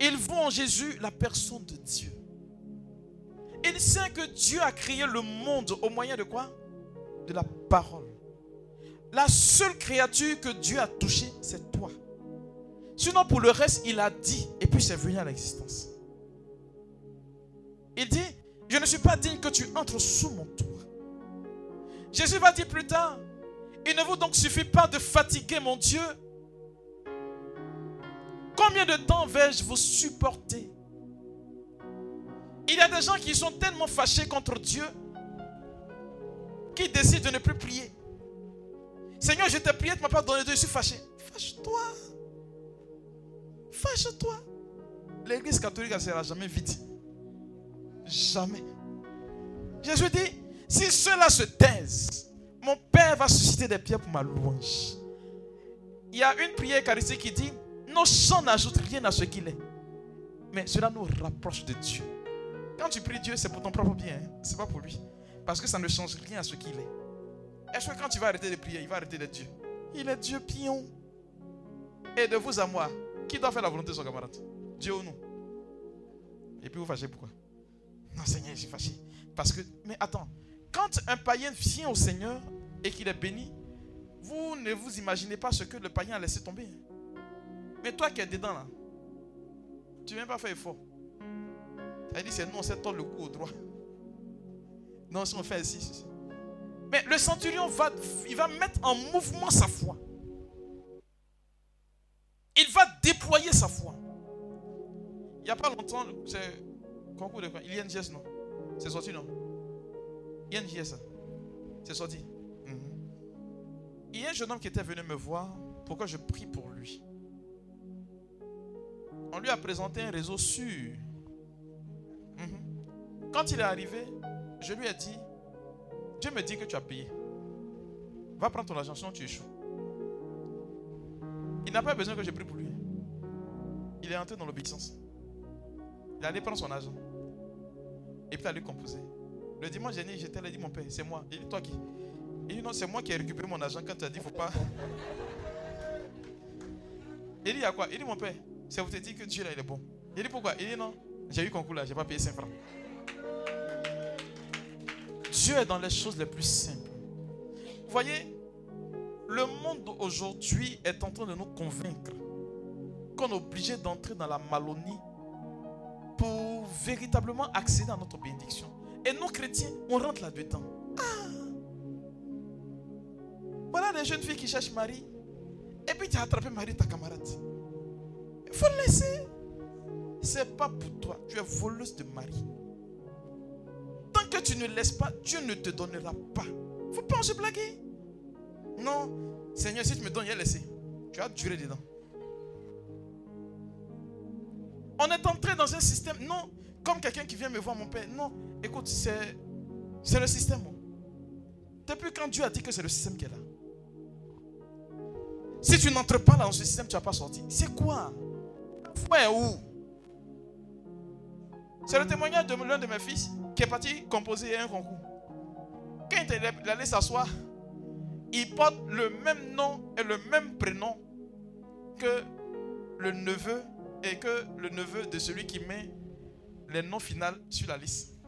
Il voit en Jésus la personne de Dieu. Il sait que Dieu a créé le monde au moyen de quoi? De la parole. La seule créature que Dieu a touchée, c'est toi. Sinon, pour le reste, il a dit, et puis c'est venu à l'existence. Il dit, je ne suis pas digne que tu entres sous mon toit. Jésus va dire plus tard, il ne vous donc suffit pas de fatiguer mon Dieu. Combien de temps vais-je vous supporter? Il y a des gens qui sont tellement fâchés contre Dieu qui décident de ne plus prier. Seigneur, je t'ai prié, tu ne m'as pas donné de, je suis fâché. Fâche-toi. Fâche-toi. L'église catholique ne sera jamais vide. Jamais. Jésus dit, si ceux-là se taisent, mon Père va susciter des pierres pour ma louange. Il y a une prière eucharistique qui dit, nos chants n'ajoutent rien à ce qu'il est. Mais cela nous rapproche de Dieu. Quand tu pries Dieu, c'est pour ton propre bien. hein. C'est pas pour lui. Parce que ça ne change rien à ce qu'il est. Est-ce que quand tu vas arrêter de prier, il va arrêter d'être Dieu? Il est Dieu pion. Et de vous à moi, qui doit faire la volonté de son camarade? Dieu ou nous Et puis vous fâchez pourquoi? Non, Seigneur, je suis fâché. Parce que, mais attends, quand un païen vient au Seigneur et qu'il est béni, vous ne vous imaginez pas ce que le païen a laissé tomber. Mais toi qui es dedans là, tu ne viens pas faire effort. Ça dit c'est non, c'est toi le coup au droit. Non, si on fait ici. Mais le centurion va, il va mettre en mouvement sa foi. Il va déployer sa foi. Il n'y a pas longtemps, c'est concours de quoi? INGS, non? C'est sorti, non? INGS, c'est sorti. Mhm. Il y a un jeune homme qui était venu me voir pour que je prie pour lui. On lui a présenté un réseau sûr. Quand il est arrivé, je lui ai dit, Dieu me dit que tu as payé. Va prendre ton argent, sinon tu échoues. Il n'a pas besoin que je prie pour lui. Il est entré dans l'obéissance. Il est allé prendre son argent. Et puis il lui composé. Le dimanche dernier, j'étais là, il dit mon père, c'est moi. Il dit toi qui? Il dit non, c'est moi qui ai récupéré mon argent quand tu as dit faut pas. Il dit il y a quoi? Il dit mon père, c'est vous te dire que Dieu là il est bon. Il dit pourquoi? Il dit non, j'ai eu concours là, j'ai pas payé 5 francs. Dieu est dans les choses les plus simples. Vous voyez, le monde aujourd'hui est en train de nous convaincre qu'on est obligé d'entrer dans la malonie pour véritablement accéder à notre bénédiction. Et nous, chrétiens, on rentre là-dedans. Ah. Voilà des jeunes filles qui cherchent Marie. Et puis tu as attrapé Marie, ta camarade. Il faut le laisser. C'est pas pour toi. Tu es voleuse de Marie. Tu ne laisses pas, Dieu ne te donnera pas. faut pas se blaguer. Non. Seigneur, si tu me donnes, il a laissé. Tu as duré dedans. On est entré dans un système. Non, comme quelqu'un qui vient me voir, mon père. Non, écoute, c'est, c'est le système. Depuis quand Dieu a dit que c'est le système qui est là. Si tu n'entres pas là dans ce système, tu ne vas pas sortir. C'est quoi? Est où? C'est le témoignage de l'un de mes fils qui est parti composer un concours. Quand il est allé s'asseoir, il porte le même nom et le même prénom que le neveu et que le neveu de celui qui met les noms finaux sur la liste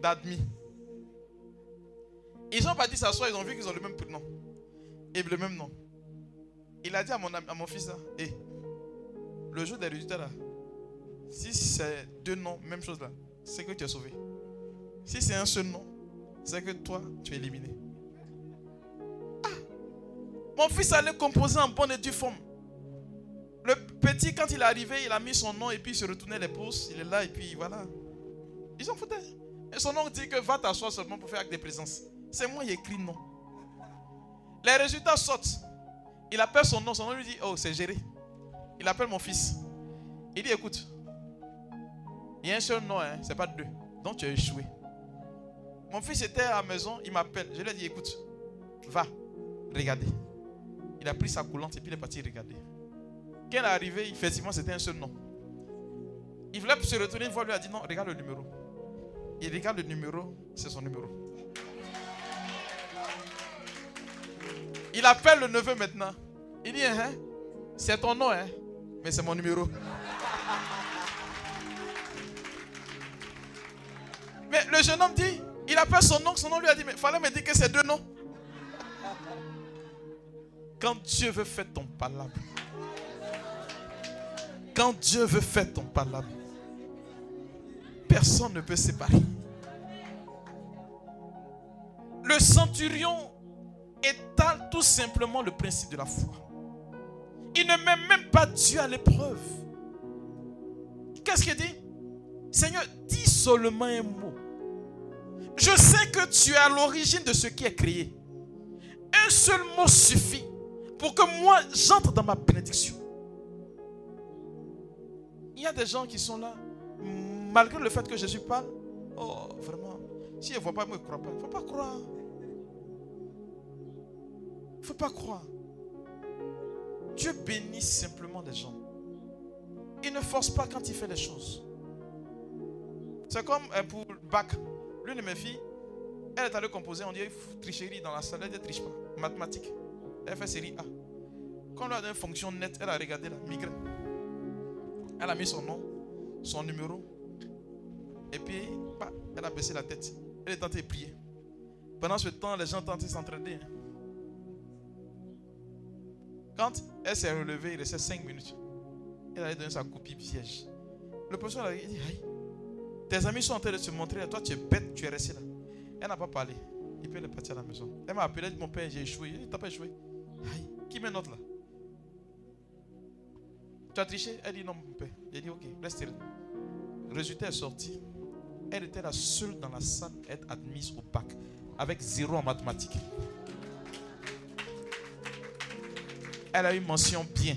d'admis. Ils sont partis s'asseoir, ils ont vu qu'ils ont le même prénom et le même nom. Il a dit à mon, fils, Hé, le jour des résultats là, si c'est deux noms, même chose là, c'est que tu es sauvé. Si c'est un seul nom, c'est que toi, tu es éliminé. Ah! Mon fils allait composer en bonne et due forme. Le, petit, quand il est arrivé, il a mis son nom et puis il se retournait les pouces. Il est là et puis voilà. Ils s'en foutaient. Et son nom dit que va t'asseoir seulement pour faire acte de présence. C'est moi qui écrit non. Les résultats sortent. Il appelle son nom. Son nom lui dit Oh, c'est géré. Il appelle mon fils. Il dit Écoute, il y a un seul nom, hein, c'est pas deux. Donc tu as échoué. Mon fils était à la maison, il m'appelle. Je lui ai dit Écoute, va, regardez. Il a pris sa coulante et puis il est parti regarder. Quand il est arrivé, effectivement, c'était un seul nom. Il voulait se retourner une fois, lui a dit non, regarde le numéro. Il regarde le numéro, c'est son numéro. Il appelle le neveu maintenant. Il dit, hein, c'est ton nom, hein, mais c'est mon numéro. Mais le jeune homme dit, il appelle son nom, son nom lui a dit, mais fallait me dire que c'est deux noms. Quand Dieu veut faire ton palabre, quand Dieu veut faire ton palabre, personne ne peut séparer. Le centurion étale tout simplement le principe de la foi. Il ne met même pas Dieu à l'épreuve. Qu'est-ce qu'il dit? Seigneur, dis seulement un mot. Je sais que tu es à l'origine de ce qui est créé. Un seul mot suffit pour que moi j'entre dans ma bénédiction. Il y a des gens qui sont là, malgré le fait que Jésus parle. Oh, vraiment. Si ils ne voient pas, moi, ils ne croient pas. Il ne faut pas croire. Il ne faut pas croire. Dieu bénit simplement les gens. Il ne force pas quand il fait les choses. C'est comme pour le bac. L'une de mes filles, elle est allée composer, on dirait tricherie dans la salle, elle ne triche pas. Mathématiques. Elle fait série A. Quand on lui a donné une fonction nette, elle a regardé la migraine. Elle a mis son nom, son numéro. Et puis, bah, elle a baissé la tête. Elle est tentée de prier. Pendant ce temps, les gens tentaient de s'entraider. Quand elle s'est relevée, il restait 5 minutes. Elle a donné sa copie piège. Le professeur a dit Aïe, tes amis sont en train de se montrer. Toi, tu es bête, tu es resté là. Elle n'a pas parlé. Il peut aller partir à la maison. Elle m'a appelé, Mon père, j'ai échoué. Il T'as pas échoué? Aïe, qui met note là? Tu as triché? Elle dit Non, mon père. J'ai dit Ok, reste là. Résultat est sorti. Elle était la seule dans la salle à être admise au bac avec zéro en mathématiques. Elle a eu mention bien.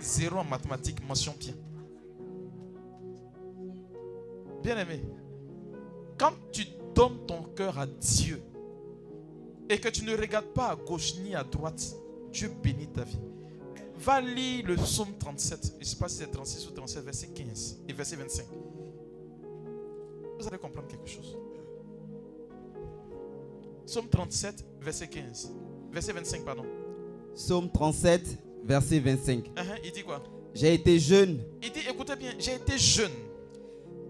Zéro en mathématiques, mention bien. Bien aimé, quand tu donnes ton cœur à Dieu et que tu ne regardes pas à gauche ni à droite, Dieu bénit ta vie. Va lire le psaume 37. Je ne sais pas si c'est 36 ou 37, verset 15 et verset 25. Vous allez comprendre quelque chose. Psaume 37, verset 15. Verset 25, pardon. Psaume 37, verset 25. Uh-huh, il dit quoi? J'ai été jeune, Il dit, écoutez bien, j'ai été jeune,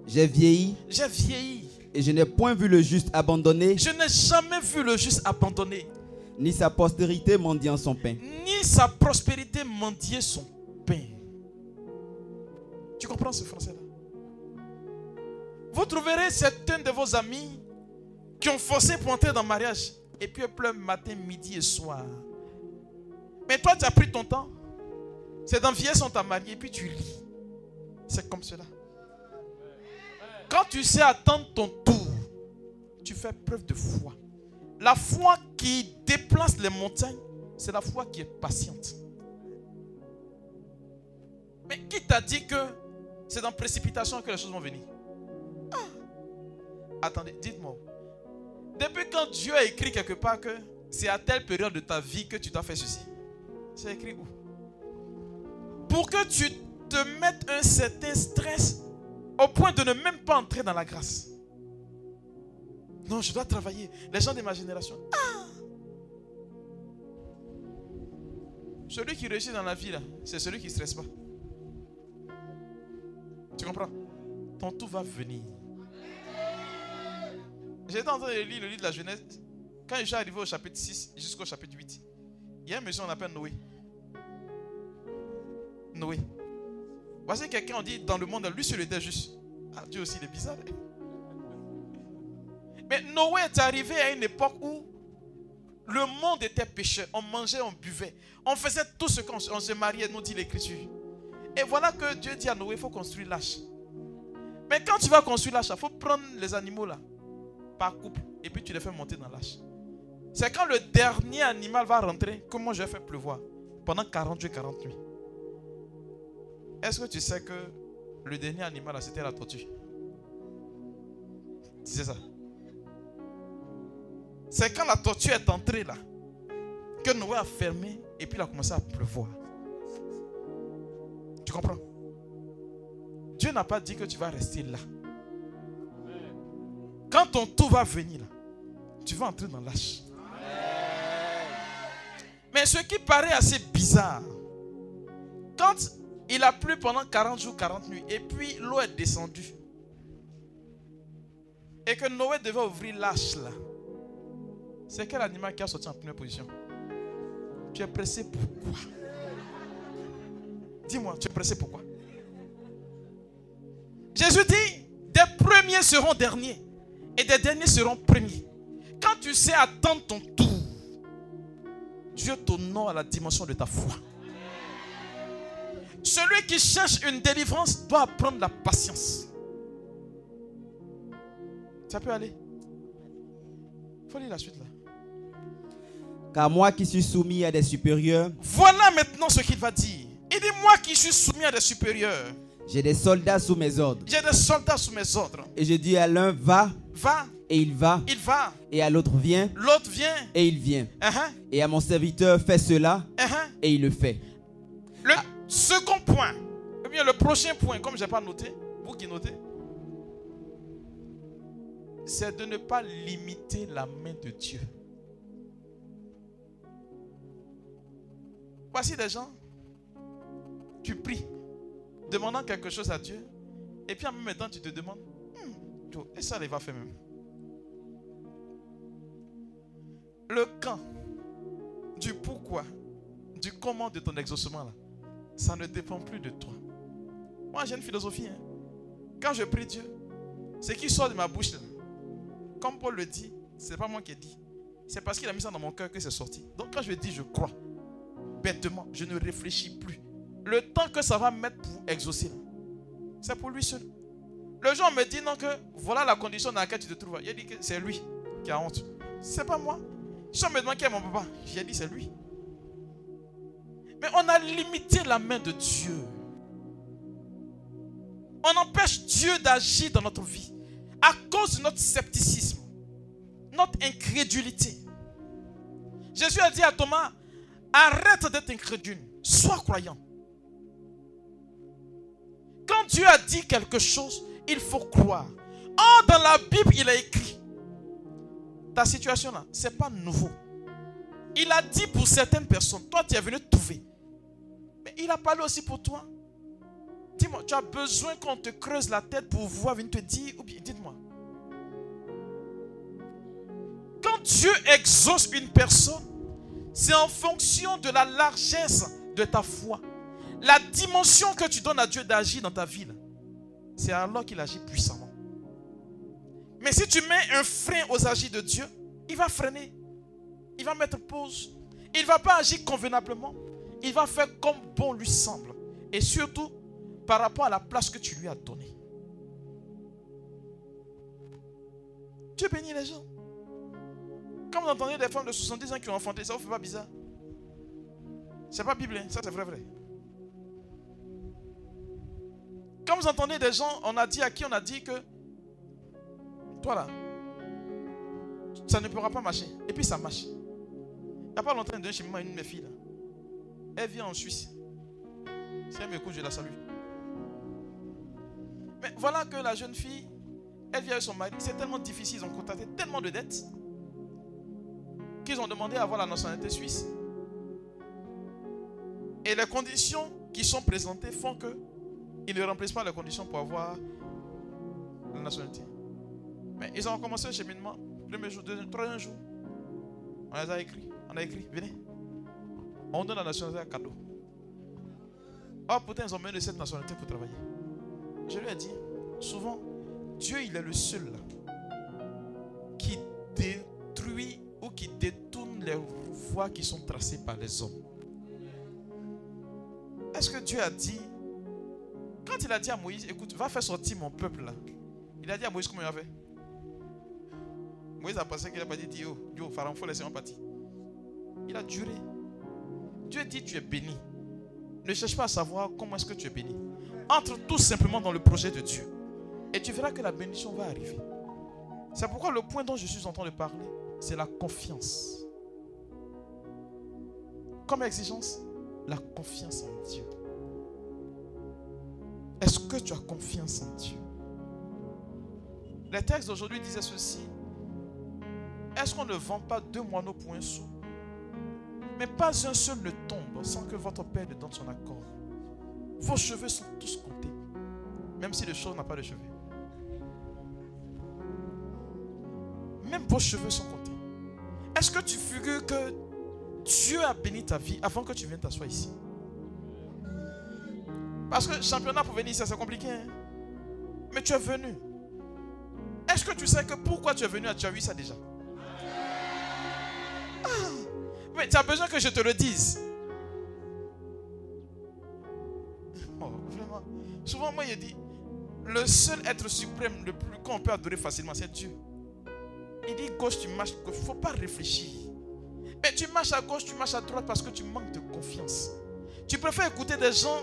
j'ai vieilli, j'ai vieilli. et je n'ai point vu le juste abandonné, Je n'ai jamais vu le juste abandonné, ni sa postérité mendiant son pain. ni sa prospérité mendier son pain. Tu comprends ce français-là? Vous trouverez certains de vos amis qui ont forcé pour entrer dans le mariage et puis ils pleurent matin, midi et soir. Mais toi, tu as pris ton temps. C'est dans vieillesse, on t'a marié et puis tu lis. C'est comme cela. Quand tu sais attendre ton tour, tu fais preuve de foi. La foi qui déplace les montagnes, c'est la foi qui est patiente. Mais qui t'a dit que c'est dans précipitation que les choses vont venir? Ah. Attendez, dites-moi. Depuis quand Dieu a écrit quelque part que c'est à telle période de ta vie que tu dois faire ceci? C'est écrit où? Pour que tu te mettes un certain stress au point de ne même pas entrer dans la grâce. Non, je dois travailler. Les gens de ma génération. Ah Celui qui réussit dans la vie, c'est celui qui ne stresse pas. Tu comprends? Ton tout va venir. J'étais en train de lire le livre de la Genèse. Quand je suis arrivé au chapitre 6 jusqu'au chapitre 8, il y a un monsieur qu'on appelle Noé. Noé. Voici quelqu'un, on dit dans le monde, lui seul était juste. Ah, Dieu aussi, il est bizarre. hein. Mais Noé est arrivé à une époque où le monde était pécheur. On mangeait, on buvait. On faisait tout ce qu'on on se mariait, nous dit l'Écriture. Et voilà que Dieu dit à Noé, il faut construire l'arche. Mais quand tu vas construire l'arche, il faut prendre les animaux là, par couple, et puis tu les fais monter dans l'arche. C'est quand le dernier animal va rentrer que moi je vais faire pleuvoir pendant 40 jours et 40 nuits. Est-ce que tu sais que le dernier animal là, c'était la tortue? C'est ça? C'est quand la tortue est entrée là que Noé a fermé et puis il a commencé à pleuvoir. Tu comprends? Dieu n'a pas dit que tu vas rester là. Quand ton tour va venir, là, tu vas entrer dans l'âge. Mais ce qui paraît assez bizarre, quand il a plu pendant 40 jours, 40 nuits, et puis l'eau est descendue, et que Noé devait ouvrir l'âche là, c'est quel animal qui a sorti en première position? Tu es pressé pourquoi Dis-moi, tu es pressé pourquoi Jésus dit, des premiers seront derniers et des derniers seront premiers. Quand tu sais attendre ton tour, Dieu t'honore à la dimension de ta foi. Celui qui cherche une délivrance doit apprendre la patience. Ça peut aller. Il faut lire la suite là. Car moi qui suis soumis à des supérieurs, Voilà maintenant ce qu'il va dire. Il dit moi qui suis soumis à des supérieurs. j'ai des soldats sous mes ordres. J'ai des soldats sous mes ordres. Et je dis à l'un, va, Va, et il va. il va. Et à l'autre, viens, L'autre vient. et il vient. Uh-huh, Et à mon serviteur, fais cela, uh-huh. et il le fait. Second point, ou bien le prochain point, comme je n'ai pas noté, vous qui notez, c'est de ne pas limiter la main de Dieu. Voici des gens, tu pries, demandant quelque chose à Dieu, et puis en même temps tu te demandes, Hmm, et ça il va faire même? Le quand, du pourquoi, du comment de ton exaucement là, ça ne dépend plus de toi. Moi, j'ai une philosophie. hein. Quand je prie Dieu, ce qui sort de ma bouche, là, comme Paul le dit, ce n'est pas moi qui ai dit. C'est parce qu'il a mis ça dans mon cœur que c'est sorti. Donc, quand je dis je crois, bêtement, je ne réfléchis plus. Le temps que ça va mettre pour exaucer, c'est pour lui seul. Le on me dit non, que voilà la condition dans laquelle tu te trouves. Il a dit que c'est lui qui a honte. C'est pas moi. Si on me demande qui est mon papa, j'ai dit c'est lui. Mais on a limité la main de Dieu. On empêche Dieu d'agir dans notre vie à cause de notre scepticisme, notre incrédulité. Jésus a dit à Thomas, arrête d'être incrédule, sois croyant. Quand Dieu a dit quelque chose, il faut croire. Or, dans la Bible, il a écrit, ta situation là, ce n'est pas nouveau. Il a dit pour certaines personnes, toi tu es venu trouver. Mais il a parlé aussi pour toi. Dis-moi, tu as besoin qu'on te creuse la tête pour voir venir te dire, ou bien dites-moi. Quand Dieu exauce une personne, c'est en fonction de la largesse de ta foi. La dimension que tu donnes à Dieu d'agir dans ta vie, c'est alors qu'il agit puissamment. Mais si tu mets un frein aux agis de Dieu, il va freiner. Il va mettre pause. Il ne va pas agir convenablement. Il va faire comme bon lui semble. Et surtout, par rapport à la place que tu lui as donnée. Dieu bénit les gens. Quand vous entendez des femmes de 70 ans qui ont enfanté, ça vous fait pas bizarre C'est pas biblique, ça c'est vrai, vrai. Quand vous entendez des gens, on a dit à qui on a dit que toi là, ça ne pourra pas marcher. Et puis ça marche. N'y a pas longtemps, d'un chez moi, une de mes filles là. Elle vient en Suisse. Si elle m'écoute, je la salue. Mais voilà que la jeune fille, elle vient avec son mari. C'est tellement difficile, ils ont contacté tellement de dettes qu'ils ont demandé à avoir la nationalité suisse. Et les conditions qui sont présentées font que ils ne remplissent pas les conditions pour avoir la nationalité. Mais ils ont commencé le cheminement. Premier jour, deuxième, troisième jour. On les a écrits. A écrit, venez. On donne la nationalité à cadeau. Oh putain, ils ont mené cette nationalité pour travailler. Je lui ai dit, souvent, Dieu, il est le seul qui détruit ou qui détourne les voies qui sont tracées par les hommes. Est-ce que Dieu a dit Quand il a dit à Moïse, écoute, va faire sortir mon peuple là. Il a dit à Moïse comment il a fait. Moïse a pensé qu'il a pas dit, yo, yo, Pharaon, faut laisser moi partir. Il a duré. Dieu dit, tu es béni. Ne cherche pas à savoir comment est-ce que tu es béni. Entre tout simplement dans le projet de Dieu. Et tu verras que la bénédiction va arriver. C'est pourquoi le point dont je suis en train de parler, c'est la confiance. Comme exigence, la confiance en Dieu. Est-ce que tu as confiance en Dieu? Les textes d'aujourd'hui disaient ceci. Est-ce qu'on ne vend pas deux moineaux pour un sou? Mais pas un seul ne tombe sans que votre Père ne donne son accord. Vos cheveux sont tous comptés, même si le cheveu n'a pas de cheveux. Même vos cheveux sont comptés. Est-ce que tu figures que Dieu a béni ta vie avant que tu viennes t'asseoir ici? Parce que championnat pour venir ici, c'est compliqué. Hein? Mais tu es venu. Est-ce que tu sais que pourquoi tu es venu, tu as ça déjà? Mais tu as besoin que je te le dise. Oh, vraiment. Souvent, moi, il dit, le seul être suprême, le plus qu'on peut adorer facilement, c'est Dieu. Il dit gauche, tu marches. Il ne faut pas réfléchir. Mais tu marches à gauche, tu marches à droite parce que tu manques de confiance. Tu préfères écouter des gens?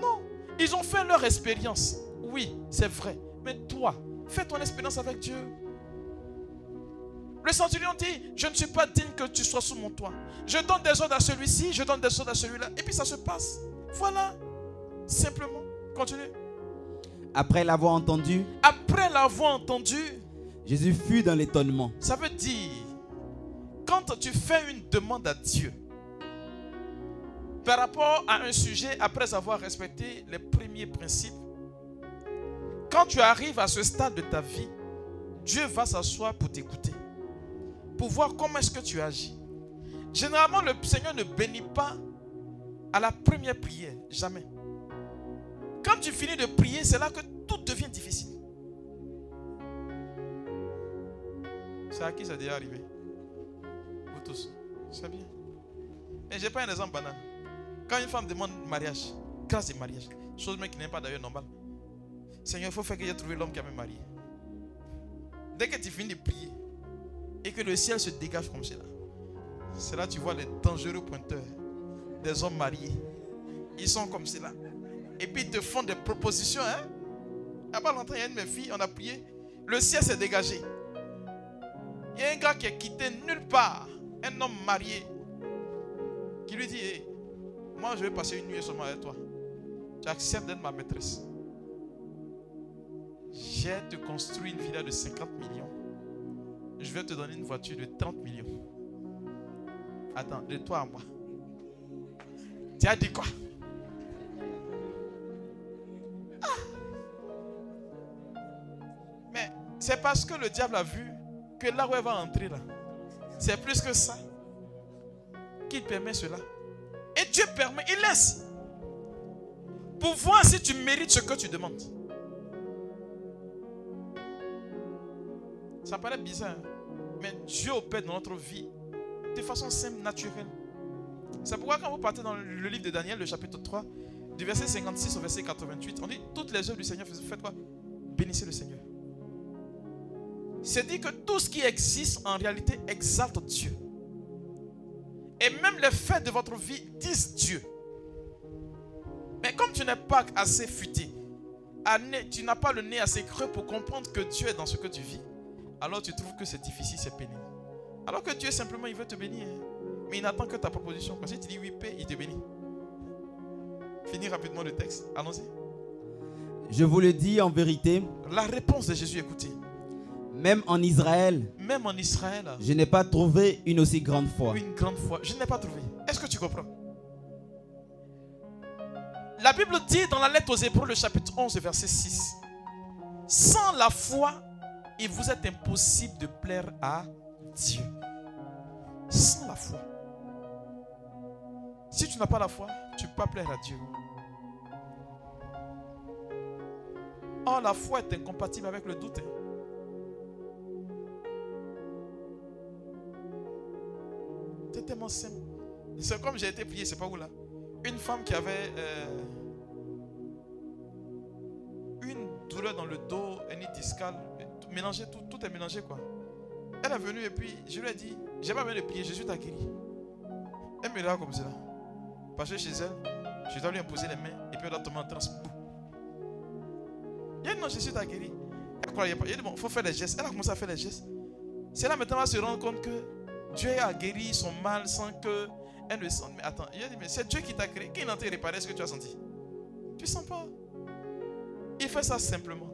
Non. Ils ont fait leur expérience. Oui, c'est vrai. Mais toi, fais ton expérience avec Dieu. Le centurion dit, je ne suis pas digne que tu sois sous mon toit. Je donne des ordres à celui-ci, je donne des ordres à celui-là. Et puis ça se passe. Voilà. Simplement. Continue. Après l'avoir entendu. Après l'avoir entendu. Jésus fut dans l'étonnement. Ça veut dire, quand tu fais une demande à Dieu, par rapport à un sujet, après avoir respecté les premiers principes, quand tu arrives à ce stade de ta vie, Dieu va s'asseoir pour t'écouter, pour voir comment est-ce que tu agis. Généralement, le Seigneur ne bénit pas à la première prière, jamais. Quand tu finis de prier, c'est là que tout devient difficile. C'est à qui ça déjà arrivé? Vous tous. C'est bien. Et j'ai pas un exemple banal. Quand une femme demande mariage, grâce du mariage, chose même qui n'est pas d'ailleurs normale. Seigneur, il faut faire que j'ai trouvé l'homme qui a me marié. Dès que tu finis de prier et que le ciel se dégage comme cela, c'est là tu vois les dangereux pointeurs des hommes mariés. Ils sont comme cela. Et puis ils te font des propositions. Hein? Avant l'entrée, il y a une de mes filles, on a prié. Le ciel s'est dégagé. Il y a un gars qui est quitté nulle part, un homme marié, qui lui dit Moi, je vais passer une nuit seulement avec toi. Tu acceptes d'être ma maîtresse. J'ai te construit une villa de 50 millions. Je vais te donner une voiture de 30 millions. Attends, de toi à moi. Tu as dit quoi? Ah. Mais c'est parce que le diable a vu que là où elle va entrer là, c'est plus que ça qu'il permet cela. Et Dieu permet, il laisse. Pour voir si tu mérites ce que tu demandes. Ça paraît bizarre, hein. mais Dieu opère dans notre vie de façon simple, naturelle. C'est pourquoi quand vous partez dans le livre de Daniel, le chapitre 3, du verset 56 au verset 88, on dit toutes les œuvres du Seigneur, faites quoi? Bénissez le Seigneur. C'est dit que tout ce qui existe en réalité exalte Dieu. Et même les faits de votre vie disent Dieu. Mais comme tu n'es pas assez futé, tu n'as pas le nez assez creux pour comprendre que Dieu est dans ce que tu vis, alors tu trouves que c'est difficile, c'est pénible. Alors que Dieu simplement, il veut te bénir. Hein. Mais il n'attend que ta proposition. Quand tu dis oui, paix, il te bénit. Finis rapidement le texte. Allons-y. Je vous le dis en vérité. La réponse de Jésus, écoutez. Même en Israël. Même en Israël. Je n'ai pas trouvé une aussi grande foi. Une grande foi. Je n'ai pas trouvé. Est-ce que tu comprends? La Bible dit dans la lettre aux Hébreux, le chapitre 11, verset 6. Sans la foi, il vous est impossible de plaire à Dieu. Sans la foi. Si tu n'as pas la foi, tu ne peux pas plaire à Dieu. Or, la foi est incompatible avec le doute. Hein. C'est tellement simple. C'est comme j'ai été prié, c'est pas où là. Une femme qui avait. Euh, une douleur dans le dos, une discale, mélangé, tout, tout est mélangé quoi. Elle est venue et puis je lui ai dit, j'ai pas besoin de prier, Jésus t'a guéri. Elle me regarde comme ça. Parce que chez elle, je dois lui imposer les mains et puis elle doit tomber en transe. Il a dit non, Jésus t'a guéri. Elle croyait pas. Il a dit bon, il faut faire les gestes. Elle a commencé à faire les gestes. C'est là maintenant va se rendre compte que Dieu a guéri son mal sans que elle ne sente. Mais attends, il a dit mais c'est Dieu qui t'a créé. Qui n'a réparé ce que tu as senti? Tu sens pas. Il fait ça simplement.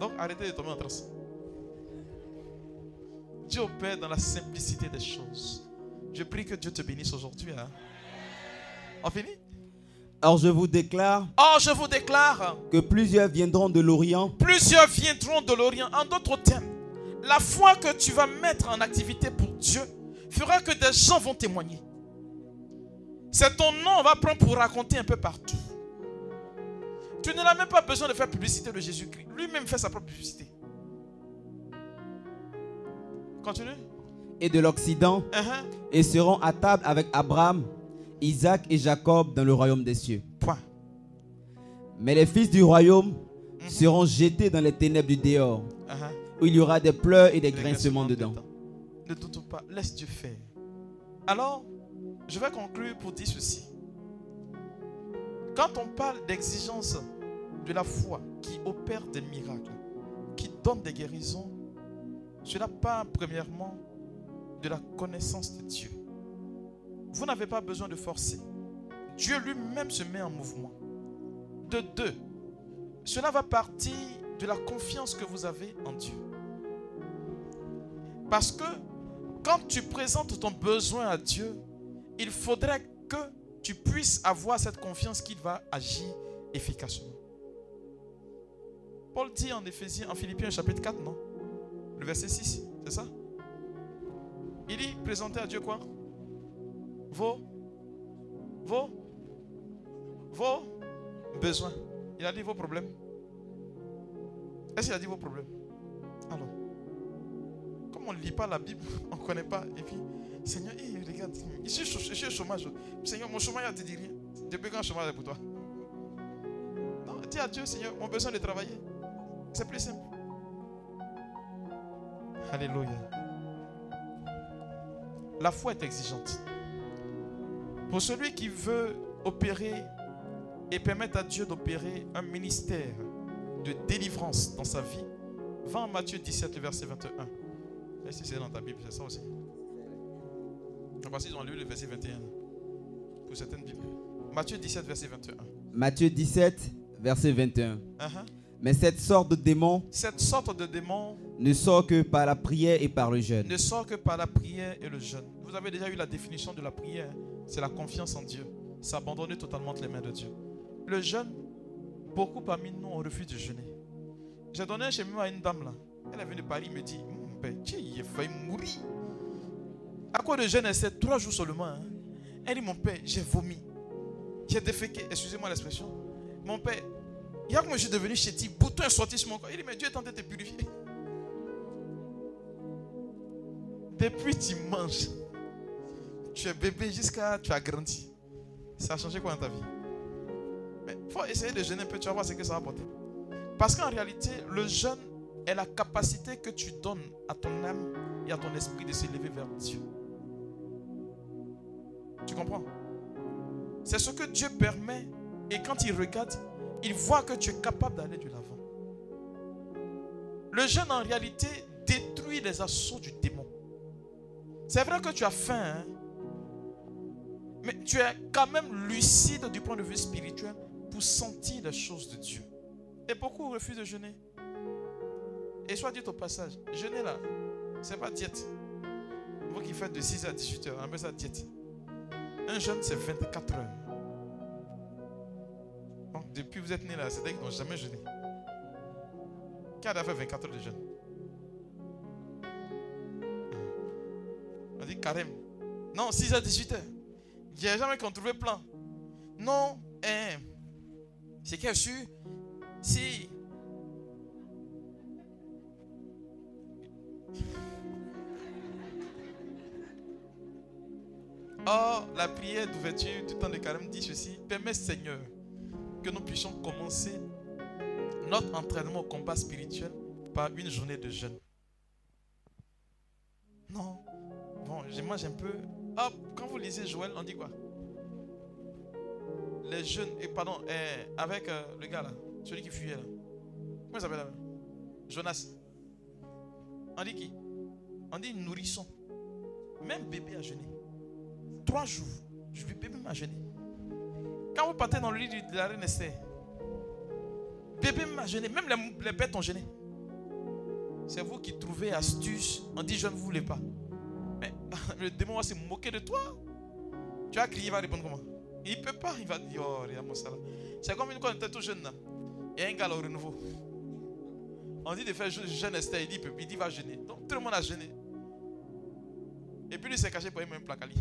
Donc arrêtez de tomber en transe. Dieu opère dans la simplicité des choses. Je prie que Dieu te bénisse aujourd'hui. Hein. On finit? Or je vous déclare Or je vous déclare que plusieurs viendront de l'Orient. Plusieurs viendront de l'Orient. En d'autres termes, la foi que tu vas mettre en activité pour Dieu fera que des gens vont témoigner. C'est ton nom, on va prendre pour raconter un peu partout. Tu n'as même pas besoin de faire publicité de Jésus-Christ. Lui-même fait sa propre publicité. Continue. Et de l'Occident, Uh-huh. et seront à table avec Abraham, Isaac et Jacob dans le royaume des cieux. Point. Mais les fils du royaume Mhm. seront jetés dans les ténèbres du dehors, Uh-huh. où il y aura des pleurs et des Des grincements grincements dedans. Ne doute pas, laisse Dieu faire. Alors, je vais conclure pour dire ceci. Quand on parle d'exigence de la foi qui opère des miracles, qui donne des guérisons, cela part premièrement de la connaissance de Dieu. Vous n'avez pas besoin de forcer. Dieu lui-même se met en mouvement. De deux, cela va partir de la confiance que vous avez en Dieu. Parce que quand tu présentes ton besoin à Dieu, il faudrait que tu puisses avoir cette confiance qu'il va agir efficacement. Paul dit en Éphésiens, en Philippiens chapitre 4, non? Le verset 6, c'est ça? Il dit, présentez à Dieu quoi? Vos, vos, vos besoins. Il a dit vos problèmes. Est-ce qu'il a dit vos problèmes? Alors, comme on ne lit pas la Bible, on ne connaît pas. Et puis, Seigneur, eh, regarde, je suis, au chômage. Seigneur, mon chômage, ne te dit rien. Depuis quand le chômage pour toi? Non, dis à Dieu, Seigneur, mon besoin de travailler. C'est plus simple. Alléluia. La foi est exigeante. Pour celui qui veut opérer et permettre à Dieu d'opérer un ministère de délivrance dans sa vie, va en Matthieu 17, le verset 21. Est-ce que c'est dans ta Bible, c'est ça aussi? Parce qu'ils ont lu le verset 21 pour certaines Bibles. Matthieu 17, verset 21. Matthieu 17, verset 21. Uh-huh. Mais cette sorte de démon Cette sorte de démon ne sort que par la prière et par le jeûne. ne sort que par la prière et le jeûne. Vous avez déjà eu la définition de la prière. C'est la confiance en Dieu. C'est abandonner totalement entre les mains de Dieu. Le jeûne, beaucoup parmi nous, on refuse de jeûner. J'ai donné un chemin à une dame là. Elle est venue de Paris, me dit, mon père, il a failli mourir. À quoi de jeûne C'est trois jours seulement. hein. Elle dit, mon père, j'ai vomi. J'ai déféqué, excusez-moi l'expression. Mon père, a comme je suis devenu chétif, bouton est sorti sur mon corps. Il dit, mais Dieu est en train de te purifier. Depuis tu manges, tu es bébé jusqu'à tu as grandi. Ça a changé quoi dans ta vie? Mais il faut essayer de jeûner un peu, tu vas voir ce que ça va apporter. Parce qu'en réalité, le jeûne est la capacité que tu donnes à ton âme et à ton esprit de s'élever vers Dieu. Tu comprends? C'est ce que Dieu permet et quand il regarde, il voit que tu es capable d'aller de l'avant. Le jeûne en réalité détruit les assauts du démon. C'est vrai que tu as faim, hein, mais tu es quand même lucide du point de vue spirituel pour sentir les choses de Dieu. Et beaucoup refusent de jeûner. Et soit dit au passage, jeûner là, c'est pas diète. Vous qui faites de 6 à 18 heures, on appelle ça diète. Un jeûne, c'est 24 heures. Donc, depuis que vous êtes né là, c'est-à-dire qu'ils n'ont jamais jeûné. Qui a fait 24 heures de jeûne? Carême. Non, 6 à 18 heures. J'ai jamais trouvé plein. Non, hein, c'est qu'il su? Si. Or, la prière d'ouverture du temps de carême dit ceci Permets, Seigneur, que nous puissions commencer notre entraînement au combat spirituel par une journée de jeûne. Non. Je mange un peu. Hop, quand vous lisez Joël, on dit quoi? Les jeunes, et pardon, eh, avec euh, le gars là, celui qui fuyait là. Comment il s'appelle là? Jonas. On dit qui? On dit nourrisson. Même bébé a jeûné. Trois jours. Je bébé m'a jeûné. Quand vous partez dans le lit de la reine Esther, bébé m'a jeûné. Même les, les bêtes ont jeûné. C'est vous qui trouvez astuce. On dit je ne voulais pas. Le démon va se moquer de toi. Tu as crié, il va répondre comment? Il ne peut pas. Il va dire, oh, regarde ça C'est comme une, quand on était tout jeune. Là. Il y a un gars au renouveau. On dit de faire jeûne Esther. Il dit, il dit, va jeûner. Donc tout le monde a jeûné. Et puis lui s'est caché pour un placali.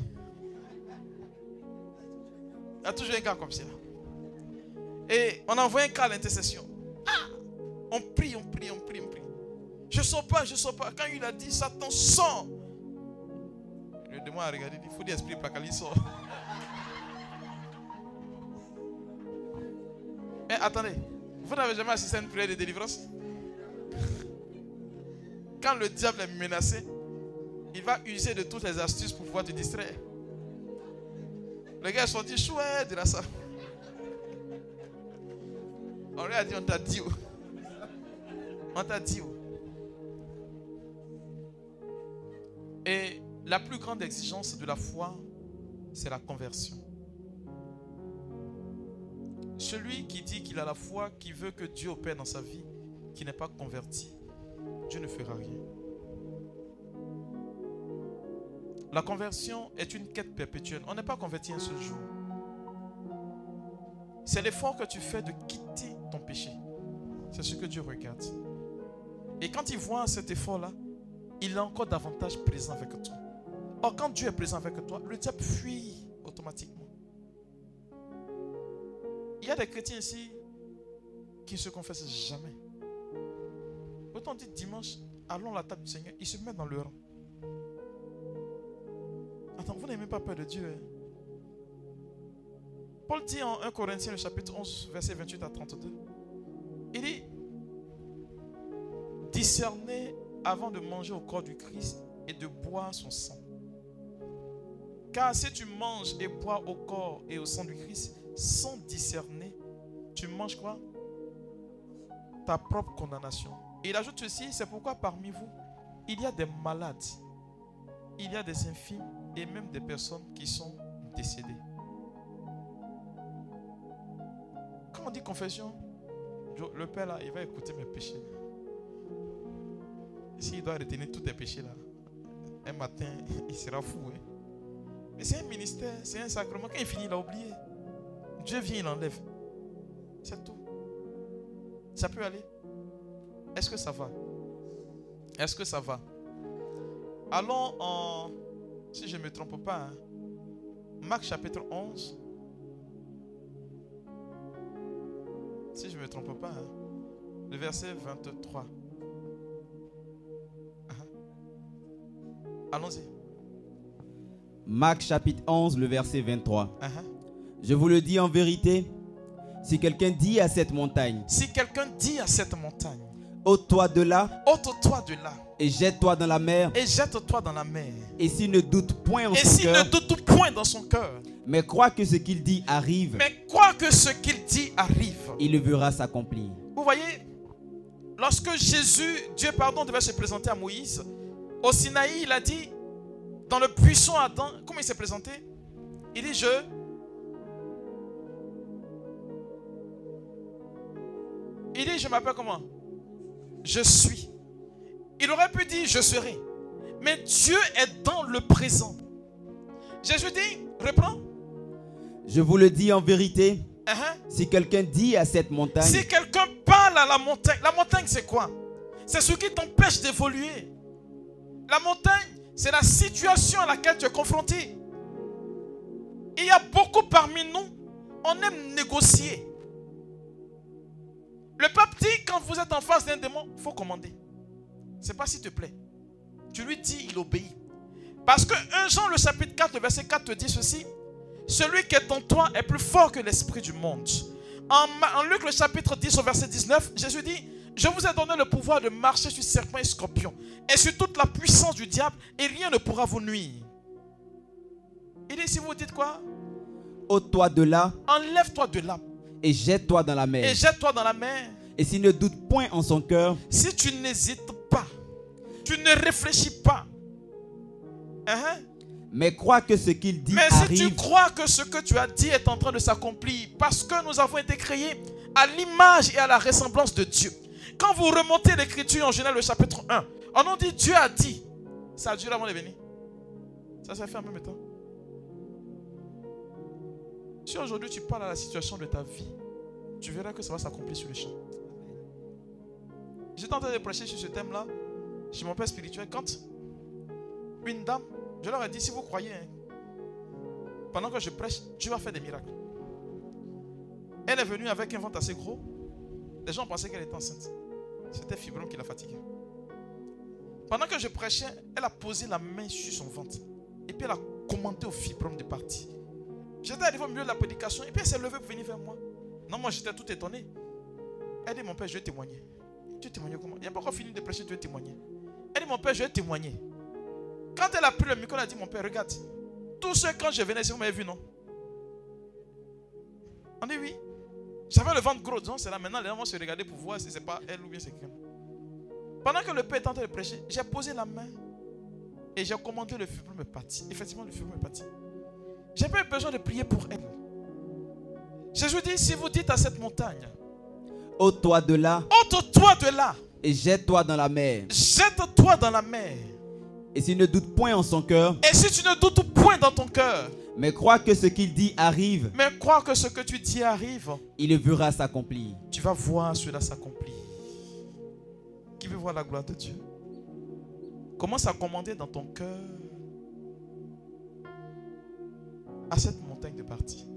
Il y a toujours un gars comme ça. Et on envoie un cas à l'intercession. Ah! On prie, on prie, on prie, on prie. Je ne sors pas, je ne sors pas. Quand il a dit Satan sort. Le démon a regardé, il faut des esprits placali sort. Mais attendez, vous n'avez jamais assisté à une prière de délivrance? Quand le diable est menacé, il va user de toutes les astuces pour pouvoir te distraire. Les gars sont dit chouette de la salle. On lui a dit, on t'a dit. Oh. On t'a dit. Oh. Et la plus grande exigence de la foi, c'est la conversion. Celui qui dit qu'il a la foi, qui veut que Dieu opère dans sa vie, qui n'est pas converti, Dieu ne fera rien. La conversion est une quête perpétuelle. On n'est pas converti un seul jour. C'est l'effort que tu fais de quitter ton péché. C'est ce que Dieu regarde. Et quand il voit cet effort-là, il est encore davantage présent avec toi. Or, quand Dieu est présent avec toi, le diable fuit automatiquement. Il y a des chrétiens ici qui ne se confessent jamais. Autant dit dimanche, allons à la table du Seigneur, ils se mettent dans le rang. Attends, vous n'avez même pas peur de Dieu. Hein? Paul dit en 1 Corinthiens, le chapitre 11, verset 28 à 32. Il dit Discernez avant de manger au corps du Christ et de boire son sang. Car si tu manges et bois au corps et au sang du Christ sans discerner, tu manges quoi? Ta propre condamnation. Et il ajoute ceci, c'est pourquoi parmi vous, il y a des malades, il y a des infimes et même des personnes qui sont décédées. Quand on dit confession, le Père là, il va écouter mes péchés. S'il doit retenir tous tes péchés là, un matin, il sera fou. Hein. Mais c'est un ministère, c'est un sacrement. Quand il finit, il a oublié. Dieu vient, il enlève. C'est tout. Ça peut aller. Est-ce que ça va? Est-ce que ça va? Allons en, si je ne me trompe pas, hein, Marc chapitre 11. Si je ne me trompe pas, hein, le verset 23. Allons-y. Marc chapitre 11, le verset 23. Je vous le dis en vérité, si quelqu'un dit à cette montagne, si quelqu'un dit à cette montagne, ôte-toi de là, ôte-toi de là, et jette-toi dans la mer, et jette-toi dans la mer. Et s'il ne doute point en et son cœur, ne doute point dans son cœur, mais croit que ce qu'il dit arrive, mais croit que ce qu'il dit arrive, il le verra s'accomplir. Vous voyez, lorsque Jésus, Dieu pardon, devait se présenter à Moïse, au Sinaï, il a dit, dans le puissant Adam, comment il s'est présenté? Il dit, je... Il dit, je m'appelle comment? Je suis. Il aurait pu dire, je serai. Mais Dieu est dans le présent. Jésus dit, reprends. Je vous le dis en vérité. Uh-huh. Si quelqu'un dit à cette montagne. Si quelqu'un parle à la montagne. La montagne, c'est quoi? C'est ce qui t'empêche d'évoluer. La montagne, c'est la situation à laquelle tu es confronté. Il y a beaucoup parmi nous, on aime négocier. Le pape dit quand vous êtes en face d'un démon, il faut commander. C'est pas s'il te plaît. Tu lui dis, il obéit. Parce que 1 Jean, le chapitre 4, le verset 4 te dit ceci. Celui qui est en toi est plus fort que l'esprit du monde. En, en Luc le chapitre 10 au verset 19, Jésus dit, je vous ai donné le pouvoir de marcher sur serpents et scorpions et sur toute la puissance du diable et rien ne pourra vous nuire. Il dit, si vous dites quoi? Ôte-toi de là Enlève-toi de là et jette-toi dans la et mer. jette-toi dans la mer. Et s'il ne doute point en son cœur, Si tu n'hésites pas, tu ne réfléchis pas, hein, mais crois que ce qu'il dit mais si tu crois que ce que tu as dit est en train de s'accomplir, parce que nous avons été créés à l'image et à la ressemblance de Dieu. Quand vous remontez l'écriture en Genèse le chapitre 1, on nous dit Dieu a dit. Ça a duré avant de venir. Ça s'est fait en même temps. Si aujourd'hui tu parles à la situation de ta vie, tu verras que ça va s'accomplir sur le champ. J'étais en train de prêcher sur ce thème-là chez mon père spirituel quand une dame, je leur ai dit si vous croyez, hein, pendant que je prêche, Dieu va faire des miracles. Elle est venue avec un ventre assez gros. Les gens pensaient qu'elle était enceinte. C'était fibrome qui la fatiguait. Pendant que je prêchais, elle a posé la main sur son ventre. Et puis elle a commandé au fibrome de partir. J'étais arrivé au milieu de la prédication et puis elle s'est levée pour venir vers moi. Non, moi j'étais tout étonné. Elle dit Mon père, je vais témoigner. Tu témoignes comment? Il n'y a pas encore fini de prêcher, tu veux témoigner. Elle dit Mon père, je vais témoigner. Quand elle a pris le micro, elle a dit Mon père, regarde. Tous ceux, quand je venais ici, vous m'avez vu, non On dit oui. J'avais le ventre gros, donc c'est là maintenant, les gens vont se regarder pour voir si c'est pas elle ou bien c'est quelqu'un. Pendant que le père est en train de prêcher, j'ai posé la main et j'ai commandé le fibrome est parti. Effectivement, le fibrome est parti. J'ai pas eu besoin de prier pour elle. Jésus dit si vous dites à cette montagne, ôte-toi de là ôte-toi de là, et jette-toi dans la mer. jette-toi dans la mer. Et s'il ne doute point en son cœur, Et si tu ne doutes point dans ton cœur, mais crois que ce qu'il dit arrive, mais crois que ce que tu dis arrive, il le verra s'accomplir. tu vas voir cela s'accomplir. Qui veut voir la gloire de Dieu? Commence à commander dans ton cœur à cette montagne de partie.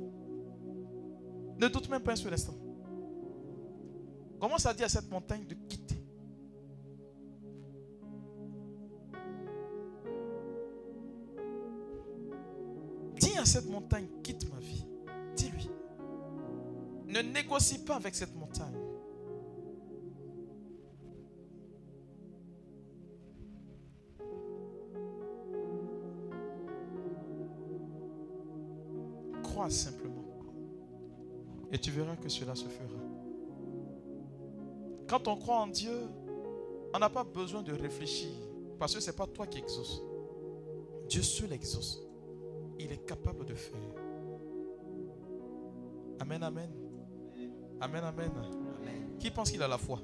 Ne doute même pas un seul instant. Commence à dire à cette montagne de quitter. Cette montagne, quitte ma vie. Dis-lui. Ne négocie pas avec cette montagne. Crois simplement. Et tu verras que cela se fera. Quand on croit en Dieu, on n'a pas besoin de réfléchir. Parce que ce n'est pas toi qui exauces. Dieu seul exauce. Il est capable de faire. Amen, amen. Amen, amen. Qui pense qu'il a la foi?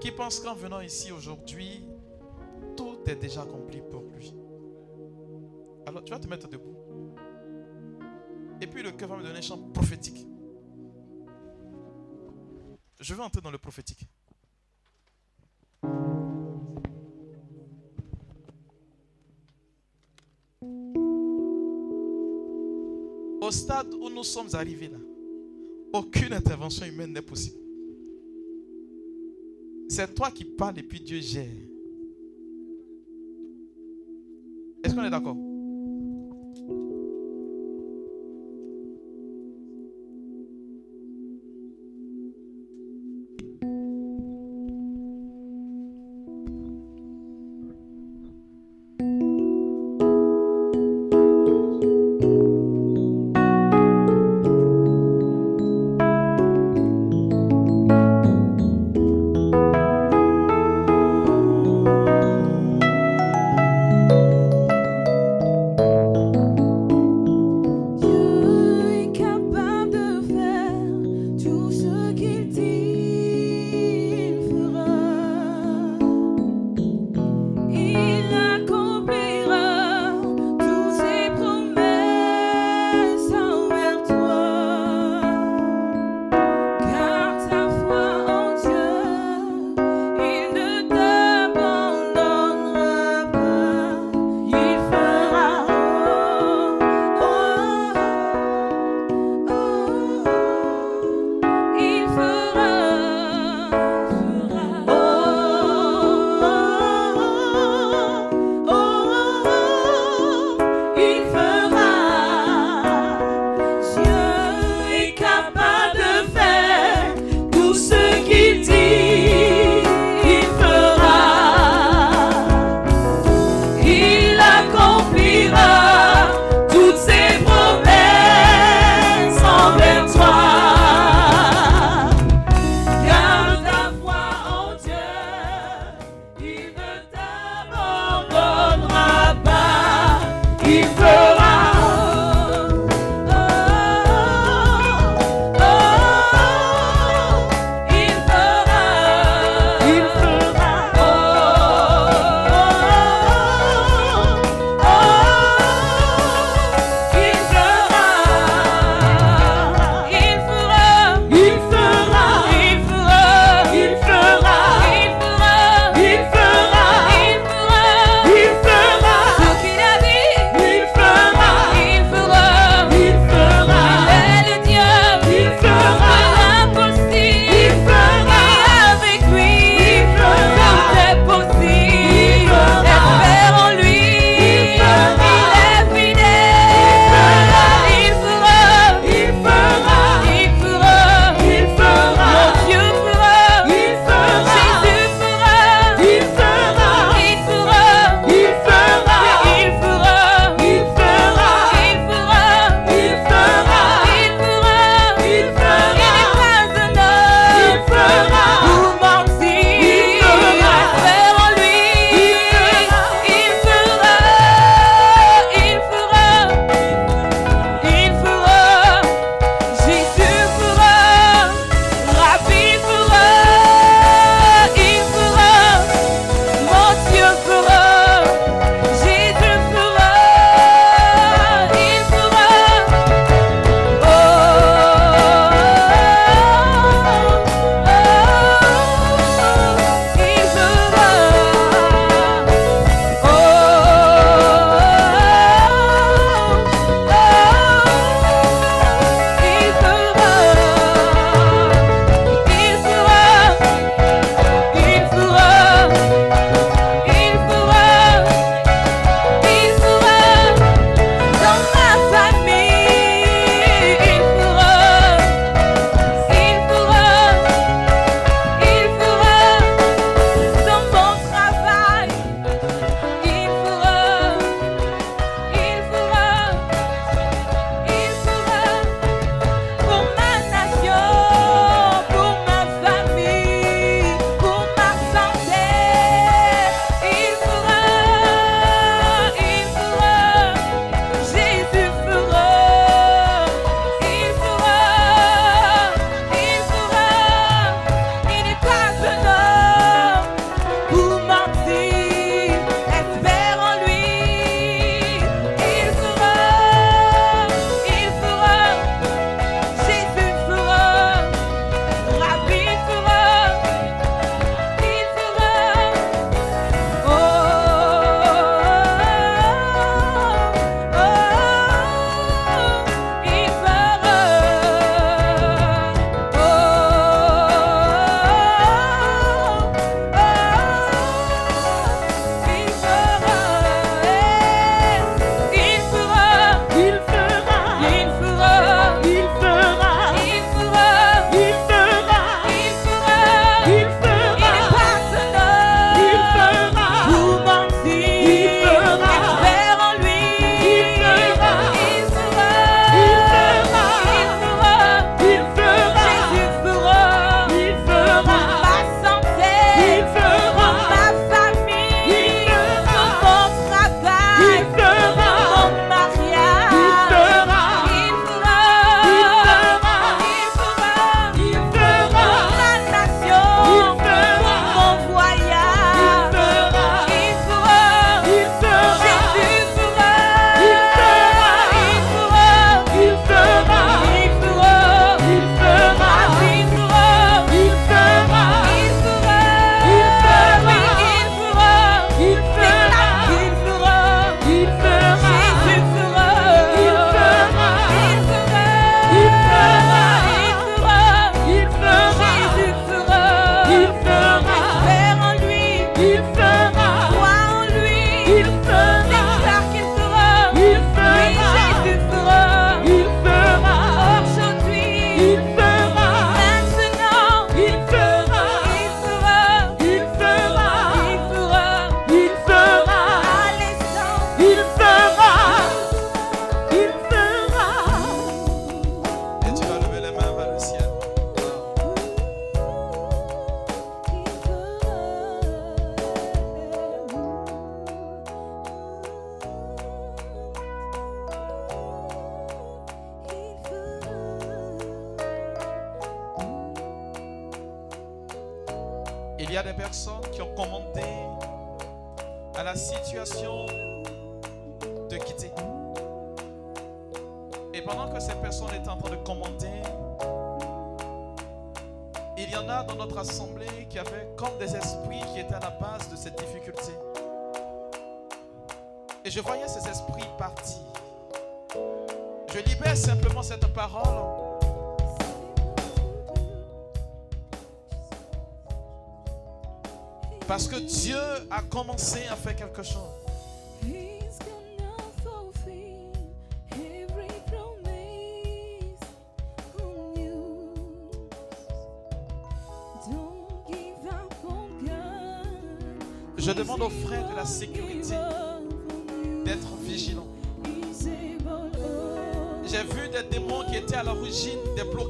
Qui pense qu'en venant ici aujourd'hui, tout est déjà accompli pour lui? Alors tu vas te mettre debout. Et puis le cœur va me donner un chant prophétique. Je vais entrer dans le prophétique. Au stade où nous sommes arrivés là, aucune intervention humaine n'est possible. C'est toi qui parles et puis Dieu gère. Est-ce qu'on est d'accord? Il y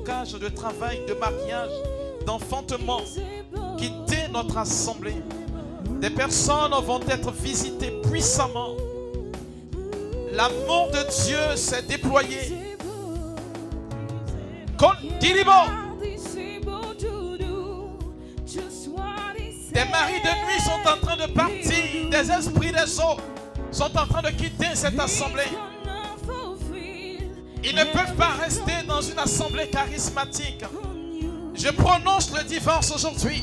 de travail, de mariage, d'enfantement, quitter notre assemblée. Des personnes vont être visitées puissamment. L'amour de Dieu s'est déployé. Des maris de nuit sont en train de partir. Des esprits des eaux sont en train de quitter cette assemblée. Ils ne peuvent pas rester dans une assemblée charismatique. Je prononce le divorce aujourd'hui.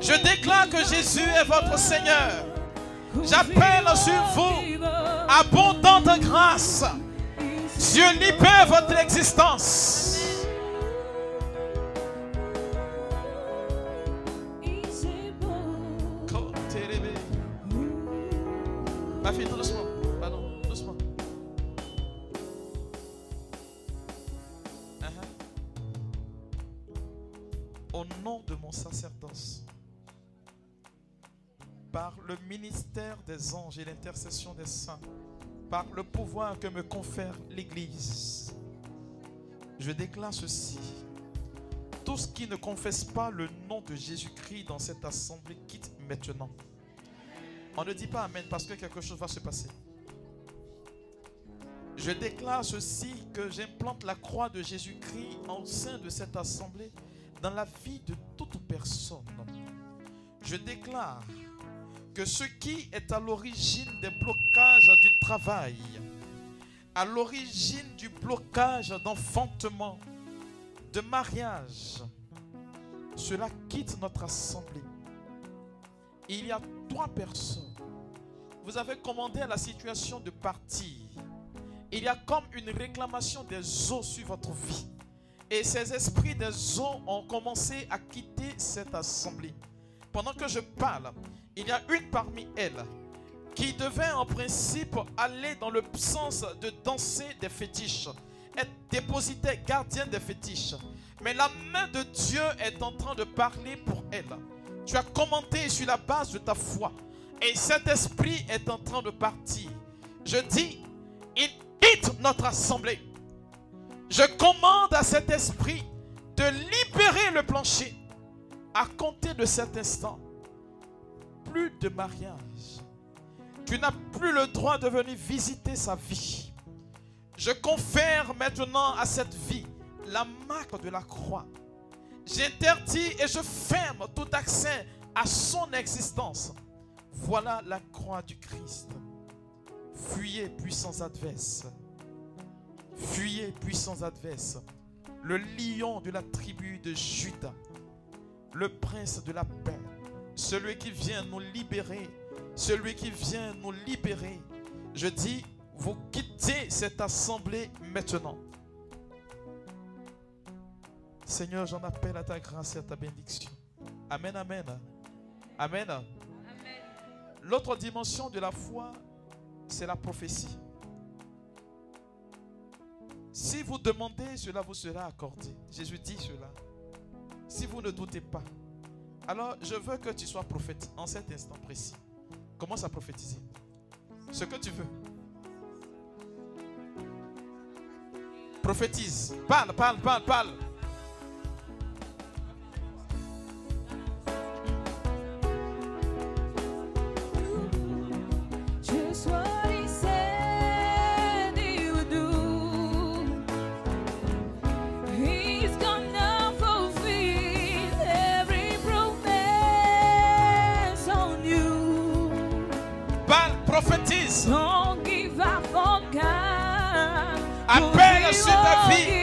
Je déclare que Jésus est votre Seigneur. J'appelle sur vous abondante grâce. Dieu libère votre existence. Des anges et l'intercession des saints, par le pouvoir que me confère l'Église, je déclare ceci. Tous qui ne confessent pas le nom de Jésus-Christ dans cette assemblée quitte maintenant. On ne dit pas Amen parce que quelque chose va se passer. Je déclare ceci que j'implante la croix de Jésus-Christ au sein de cette assemblée dans la vie de toute personne. Je déclare que ce qui est à l'origine des blocages du travail, à l'origine du blocage d'enfantement, de mariage, cela quitte notre assemblée. Il y a trois personnes. Vous avez commandé à la situation de partir. Il y a comme une réclamation des eaux sur votre vie. Et ces esprits des eaux ont commencé à quitter cette assemblée. Pendant que je parle, il y a une parmi elles qui devait en principe aller dans le sens de danser des fétiches, être dépositaire, gardienne des fétiches. Mais la main de Dieu est en train de parler pour elle. Tu as commenté sur la base de ta foi. Et cet esprit est en train de partir. Je dis, il quitte notre assemblée. Je commande à cet esprit de libérer le plancher. À compter de cet instant, plus de mariage. Tu n'as plus le droit de venir visiter sa vie. Je confère maintenant à cette vie la marque de la croix. J'interdis et je ferme tout accès à son existence. Voilà la croix du Christ. Fuyez, puissants adverses. Fuyez, puissants adverses. Le lion de la tribu de Judas. Le prince de la paix. Celui qui vient nous libérer. Celui qui vient nous libérer. Je dis, vous quittez cette assemblée maintenant. Seigneur, j'en appelle à ta grâce et à ta bénédiction. Amen, amen. Amen. L'autre dimension de la foi, c'est la prophétie. Si vous demandez, cela vous sera accordé. Jésus dit cela. Si vous ne doutez pas, alors je veux que tu sois prophète en cet instant précis. Commence à prophétiser. Ce que tu veux. Prophétise. Parle, parle, parle, parle. Appelle sur ta vie.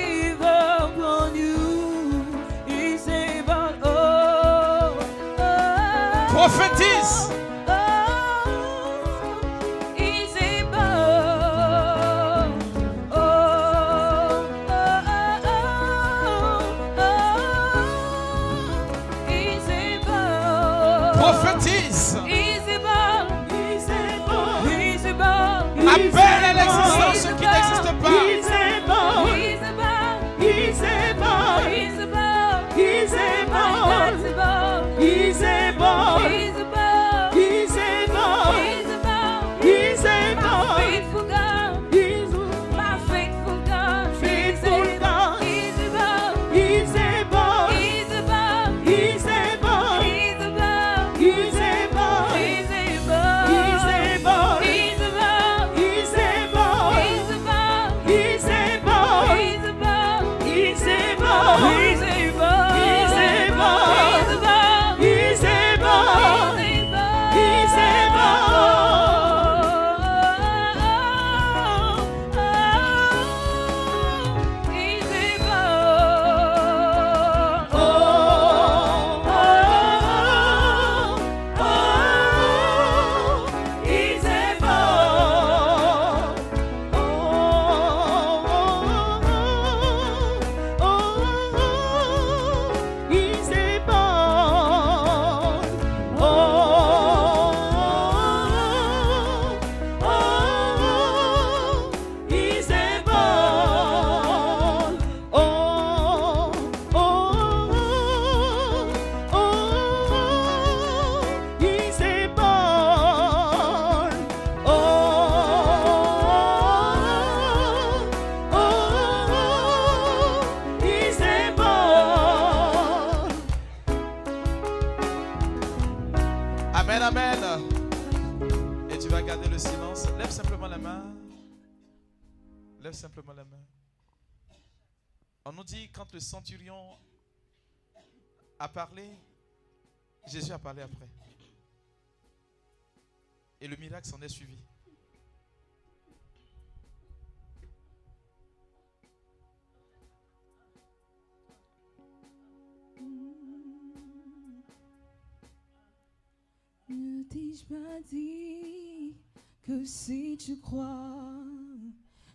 m'as dit que si tu crois,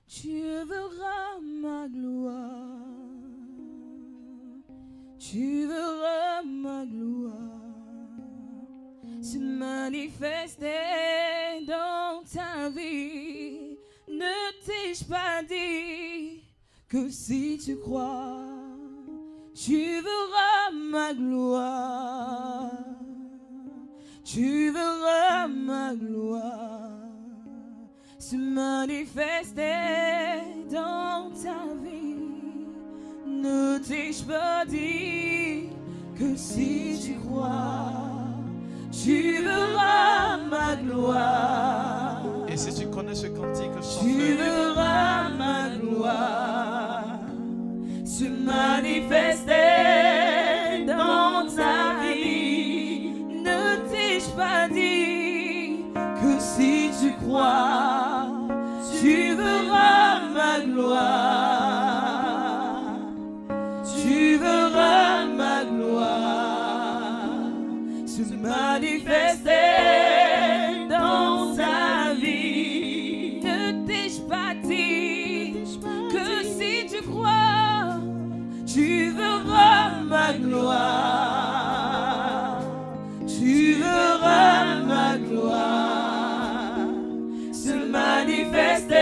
tu verras ma gloire. Tu verras ma gloire se manifester dans ta vie. Ne t'ai-je pas dit que si tu crois, tu verras ma gloire? tu verras ma gloire se manifester dans ta vie. Ne t'ai-je pas dit que si tu crois, tu verras ma gloire? Et si tu connais ce cantique, tu verras ma gloire se manifester. tu verras ma gloire, tu verras ma gloire se manifester. manifested.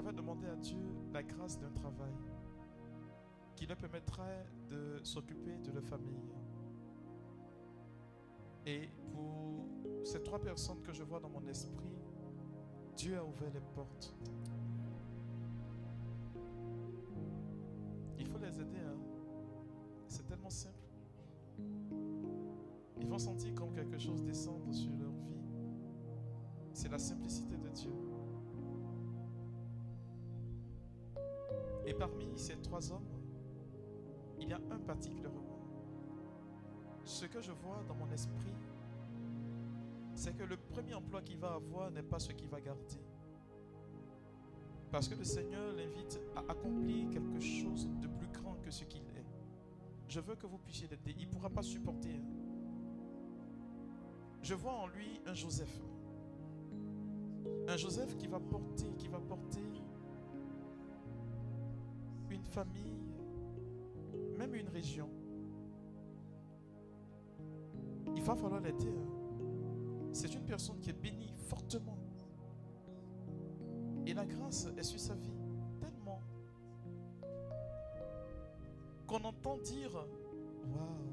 Avait demandé à Dieu la grâce d'un travail qui leur permettrait de s'occuper de leur famille. Et pour ces trois personnes que je vois dans mon esprit, Dieu a ouvert les portes. Il faut les aider. hein. C'est tellement simple. Ils vont sentir comme quelque chose descendre sur leur vie. C'est la simplicité de Dieu. Et parmi ces trois hommes, il y a un particulièrement. Ce que je vois dans mon esprit, c'est que le premier emploi qu'il va avoir n'est pas ce qu'il va garder. Parce que le Seigneur l'invite à accomplir quelque chose de plus grand que ce qu'il est. Je veux que vous puissiez l'aider. Il ne pourra pas supporter. hein. Je vois en lui un Joseph. Un Joseph qui va porter, qui va porter une famille, même une région. Il va falloir l'aider. hein. C'est une personne qui est bénie fortement. Et la grâce est sur sa vie tellement qu'on entend dire Waouh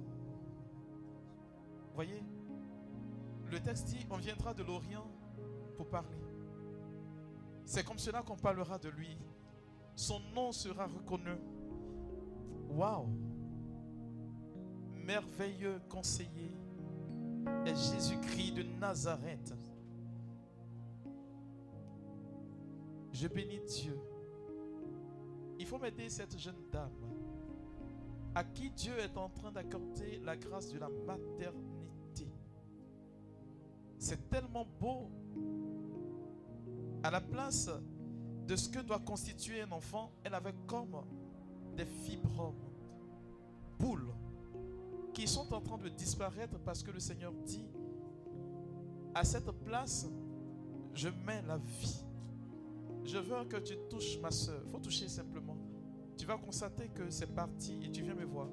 Voyez, le texte dit On viendra de l'Orient pour parler. C'est comme cela qu'on parlera de lui. Son nom sera reconnu. Waouh Merveilleux conseiller est Jésus-Christ de Nazareth. Je bénis Dieu. Il faut m'aider cette jeune dame à qui Dieu est en train d'accorder la grâce de la maternité. C'est tellement beau. À la place de ce que doit constituer un enfant, elle avait comme des fibromes, boules, qui sont en train de disparaître parce que le Seigneur dit, à cette place, je mets la vie. Je veux que tu touches ma soeur. Il faut toucher simplement. Tu vas constater que c'est parti et tu viens me voir.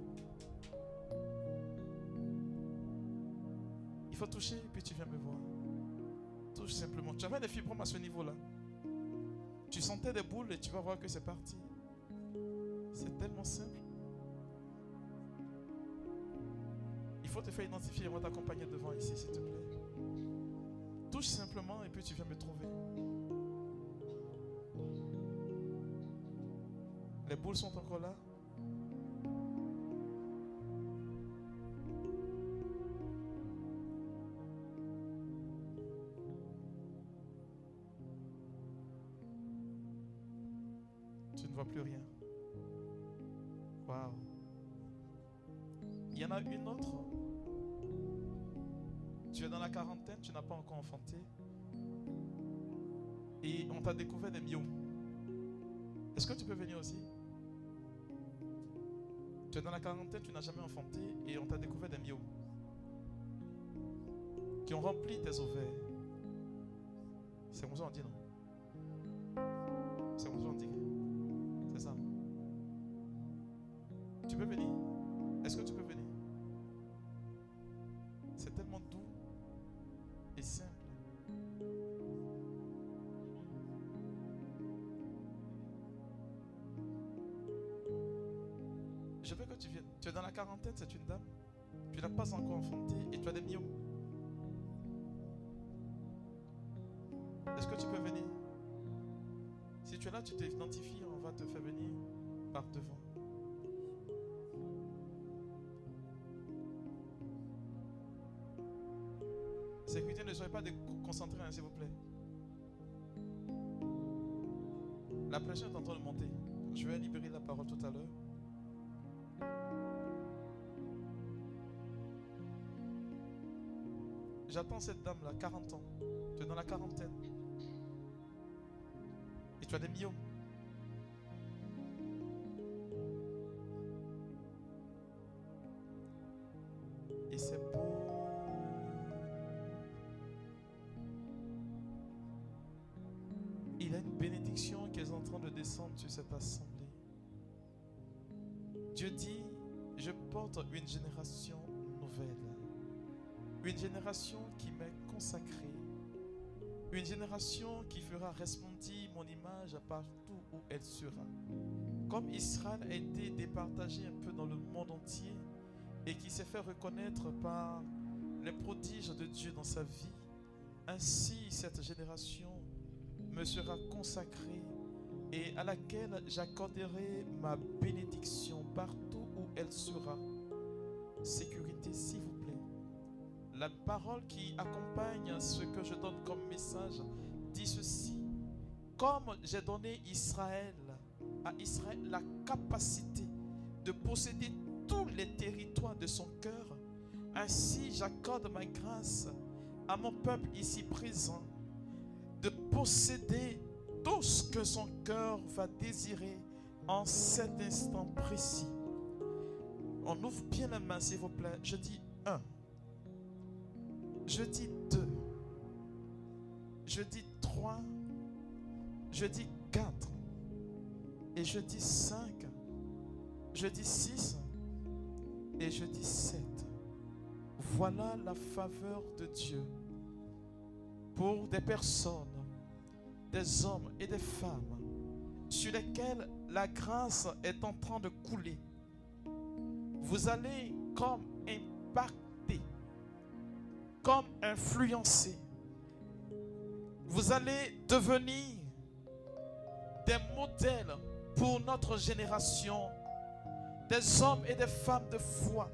Il faut toucher et puis tu viens me voir. Touche simplement. Tu avais des fibromes à ce niveau-là. Tu sentais des boules et tu vas voir que c'est parti. C'est tellement simple. Il faut te faire identifier. Moi, t'accompagner devant ici, s'il te plaît. Touche simplement et puis tu viens me trouver. Les boules sont encore là. Tu peux venir aussi Tu es dans la quarantaine, tu n'as jamais enfanté et on t'a découvert des myomes qui ont rempli tes ovaires. C'est comme ça on dit, non? C'est comme ça on dit. C'est ça. Tu peux venir Est-ce que tu peux venir Je veux que tu viennes. Tu es dans la quarantaine, c'est une dame. Tu n'as pas encore enfanté et tu as des myomes. Est-ce que tu peux venir? Si tu es là, tu t'identifies, on va te faire venir par devant. Sécurité, ne soyez pas concentrés, hein, s'il vous plaît. La pression est en train de monter. Je vais libérer la parole tout à l'heure. J'attends cette dame-là, 40 ans. Tu es dans la quarantaine. Et tu as des myomes. Et c'est beau. Il a une bénédiction qui est en train de descendre sur cette assemblée. Dieu dit, je porte une génération nouvelle. Une génération qui m'est consacrée. Une génération qui fera resplendir mon image partout où elle sera. Comme Israël a été départagé un peu dans le monde entier et qui s'est fait reconnaître par les prodiges de Dieu dans sa vie, ainsi cette génération me sera consacrée et à laquelle j'accorderai ma bénédiction partout où elle sera. Sécurité, s'il vous. La parole qui accompagne ce que je donne comme message dit ceci. Comme j'ai donné Israël, à Israël la capacité de posséder tous les territoires de son cœur, ainsi j'accorde ma grâce à mon peuple ici présent de posséder tout ce que son cœur va désirer en cet instant précis. On ouvre bien la main, s'il vous plaît. Je dis un. Je dis deux. Je dis trois. Je dis quatre. Et je dis cinq. Je dis six. Et je dis sept. Voilà la faveur de Dieu pour des personnes, des hommes et des femmes sur lesquels la grâce est en train de couler. Vous allez comme impacter, comme influencer. Vous allez devenir des modèles pour notre génération, des hommes et des femmes de foi,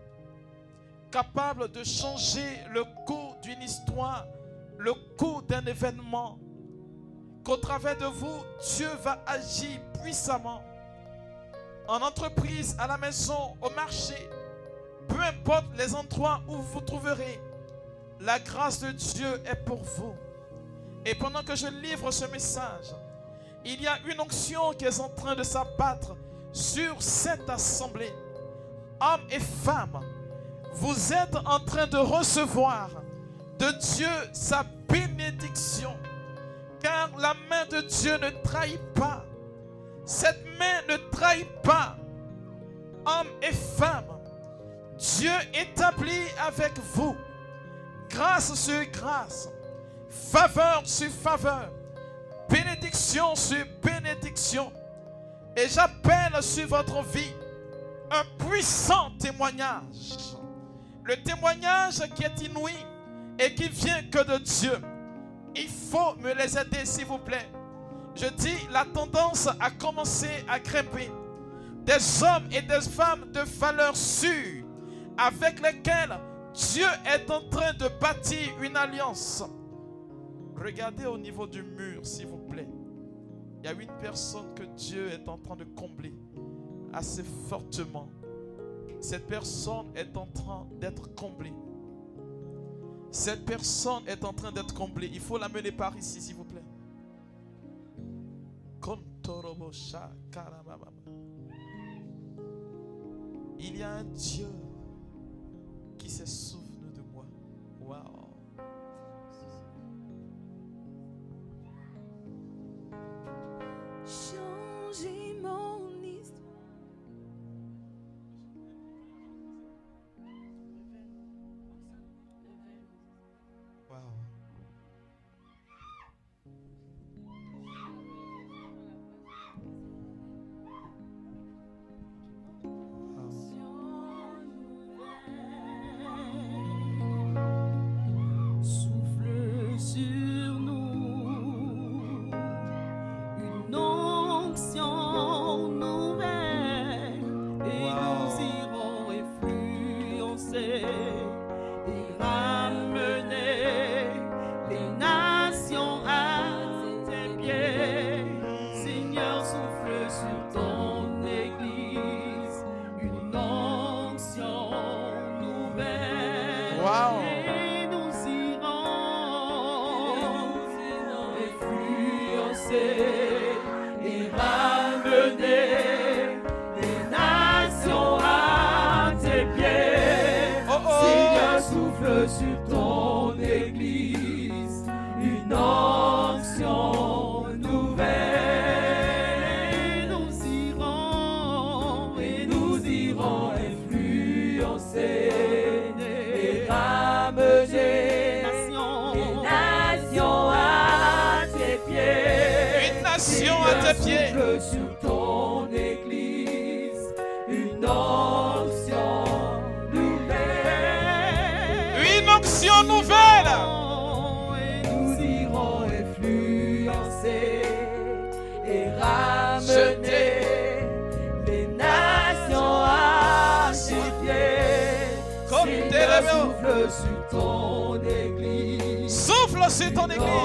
capables de changer le cours d'une histoire le cours d'un événement, qu'au travers de vous, Dieu va agir puissamment. En entreprise, à la maison, au marché, peu importe les endroits où vous vous trouverez, la grâce de Dieu est pour vous. Et pendant que je livre ce message, il y a une onction qui est en train de s'abattre sur cette assemblée. Hommes et femmes, vous êtes en train de recevoir de Dieu sa bénédiction. Car la main de Dieu ne trahit pas. Cette main ne trahit pas. Hommes et femmes, Dieu établit avec vous grâce sur grâce, faveur sur faveur, bénédiction sur bénédiction. Et j'appelle sur votre vie un puissant témoignage. Le témoignage qui est inouï et qui vient que de Dieu. Il faut me les aider, s'il vous plaît. Je dis, la tendance a commencé à grimper. Des hommes et des femmes de valeur sûre avec lesquels Dieu est en train de bâtir une alliance. Regardez au niveau du mur, s'il vous plaît. Il y a une personne que Dieu est en train de combler assez fortement. Cette personne est en train d'être comblée. Cette personne est en train d'être comblée. Il faut l'amener par ici, s'il vous plaît. Il y a un Dieu qui s'est souvenu de moi. Waouh. Changer mon histoire. cette le pied. sur ton église une onction nouvelle. Une onction nouvelle. Et nous irons influencer et ramener. les nations à ses pieds. Comme tes souffle sur ton église. Souffle sur ton église.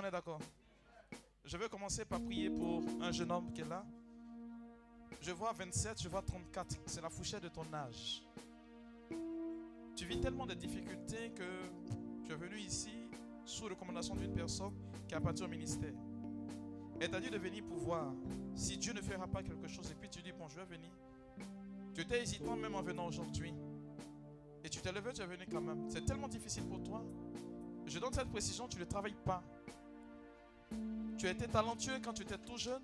Qu'on est d'accord Je vais commencer par prier pour un jeune homme qui est là. Je vois 27, je vois 34. C'est la fourchette de ton âge. Tu vis tellement de difficultés que tu es venu ici sous recommandation d'une personne qui appartient au ministère. Elle t'a dit de venir pour voir si Dieu ne fera pas quelque chose. Et puis tu dis, bon, je vais venir. Tu étais hésitant même en venant aujourd'hui. Et tu t'es levé, tu es venu quand même. C'est tellement difficile pour toi. Je donne cette précision, tu ne travailles pas. Tu été talentueux quand tu étais tout jeune.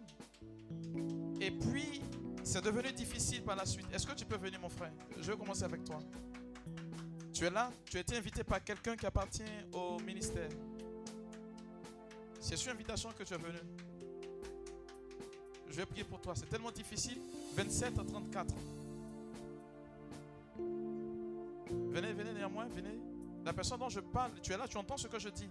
Et puis, c'est devenu difficile par la suite. Est-ce que tu peux venir, mon frère? Je vais commencer avec toi. Tu es là, tu as été invité par quelqu'un qui appartient au ministère. C'est sur invitation que tu es venu. Je vais prier pour toi. C'est tellement difficile. 27 à 34. Venez, venez néanmoins, venez. La personne dont je parle, tu es là, tu entends ce que je dis.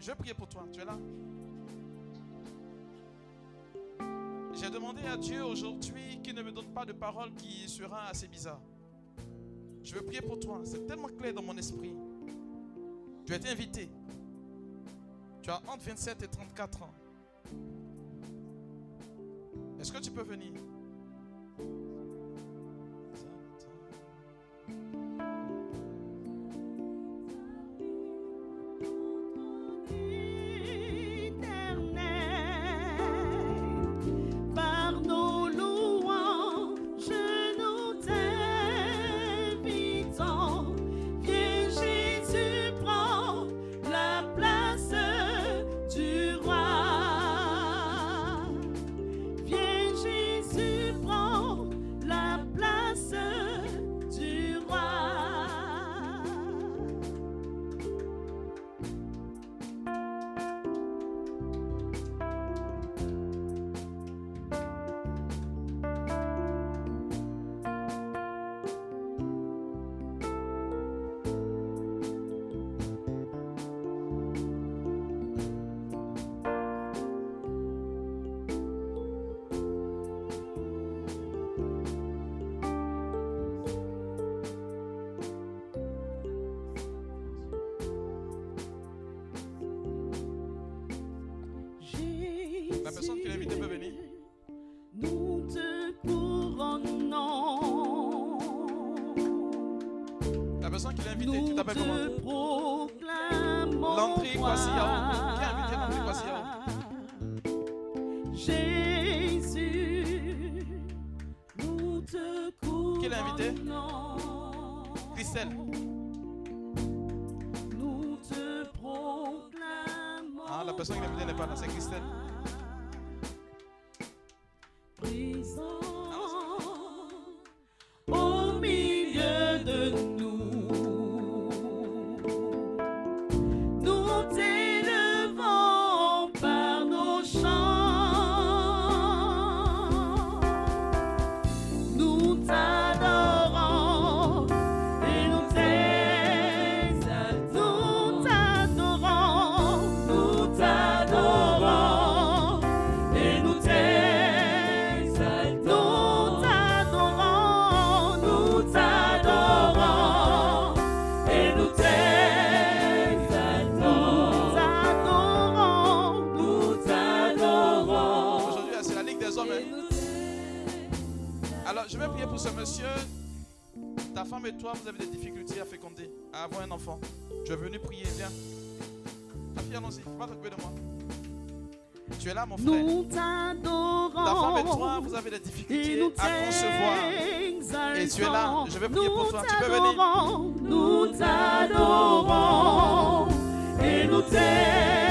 Je vais prier pour toi. Tu es là? J'ai demandé à Dieu aujourd'hui qu'il ne me donne pas de parole qui sera assez bizarre. Je veux prier pour toi. C'est tellement clair dans mon esprit. Tu as été invité. Tu as entre 27 et 34 ans. Est-ce que tu peux venir? enfant. Tu es venu prier, viens. Ta fille annonce, il ne t'occuper de moi. Tu es là, mon frère. Nous t'adorons. Ta femme et toi, vous avez des difficultés à concevoir. Et tu es là, je vais prier pour toi. Tu peux venir. Nous t'adorons et nous t'aimons.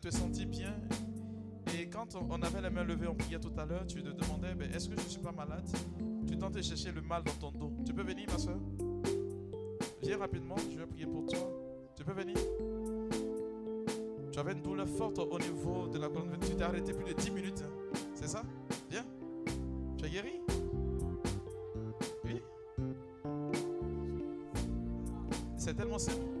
te sentir bien. Et quand on avait la main levée en prière tout à l'heure, tu te demandais, ben, est-ce que je ne suis pas malade? Tu tentes de chercher le mal dans ton dos. Tu peux venir, ma soeur? Viens rapidement, je vais prier pour toi. Tu peux venir? Tu avais une douleur forte au niveau de la colonne. Tu t'es arrêté plus de 10 minutes. Hein. C'est ça? Viens. Tu as guéri? Oui. C'est tellement simple.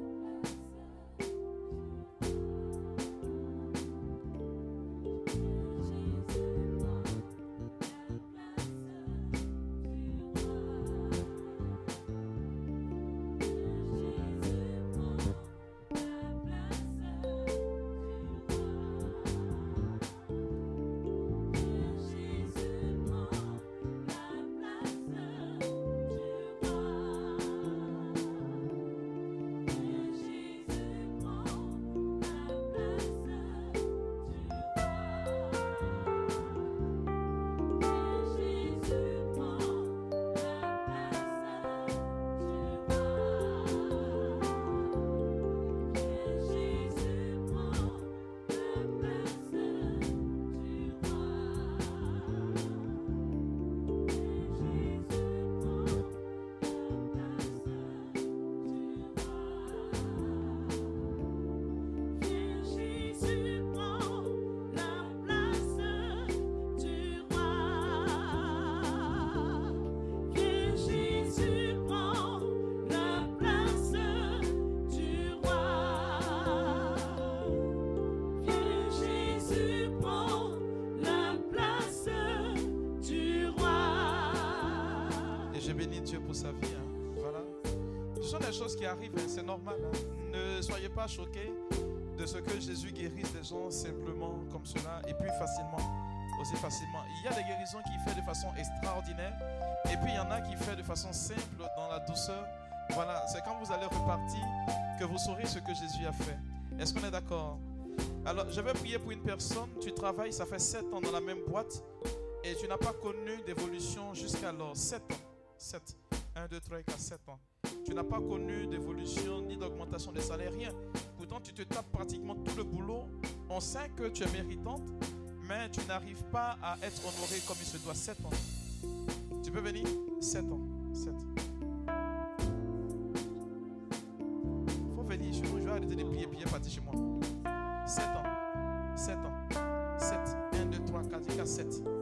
Jésus guérisse des gens simplement comme cela et puis facilement. Aussi facilement. Il y a des guérisons qu'il fait de façon extraordinaire et puis il y en a qui fait de façon simple dans la douceur. Voilà, c'est quand vous allez repartir que vous saurez ce que Jésus a fait. Est-ce qu'on est d'accord? Alors, je vais prier pour une personne. Tu travailles, ça fait 7 ans dans la même boîte et tu n'as pas connu d'évolution jusqu'alors. 7 ans. 7. 1, 2, 3, 4, 7 ans. Tu n'as pas connu d'évolution ni d'augmentation des salaires, rien. Pourtant, tu te tapes pratiquement tout le boulot. On sait que tu es méritante, mais tu n'arrives pas à être honoré comme il se doit. 7 ans. Tu peux venir? 7 ans. 7. faut venir. Je vais arrêter de prier, prier, partir chez moi. 7 ans. 7 ans. 7. 1, 2, 3, 4, 4, 7.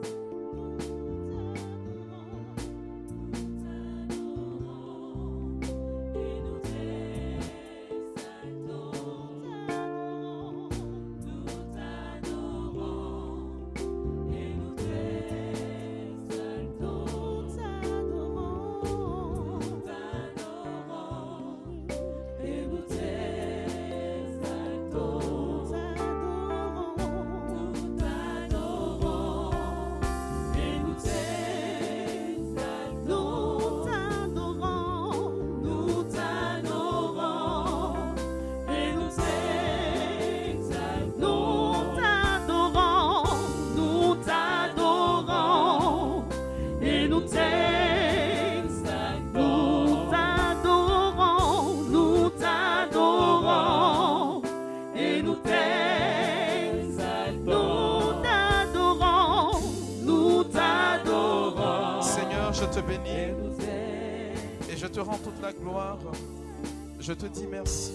Je te dis merci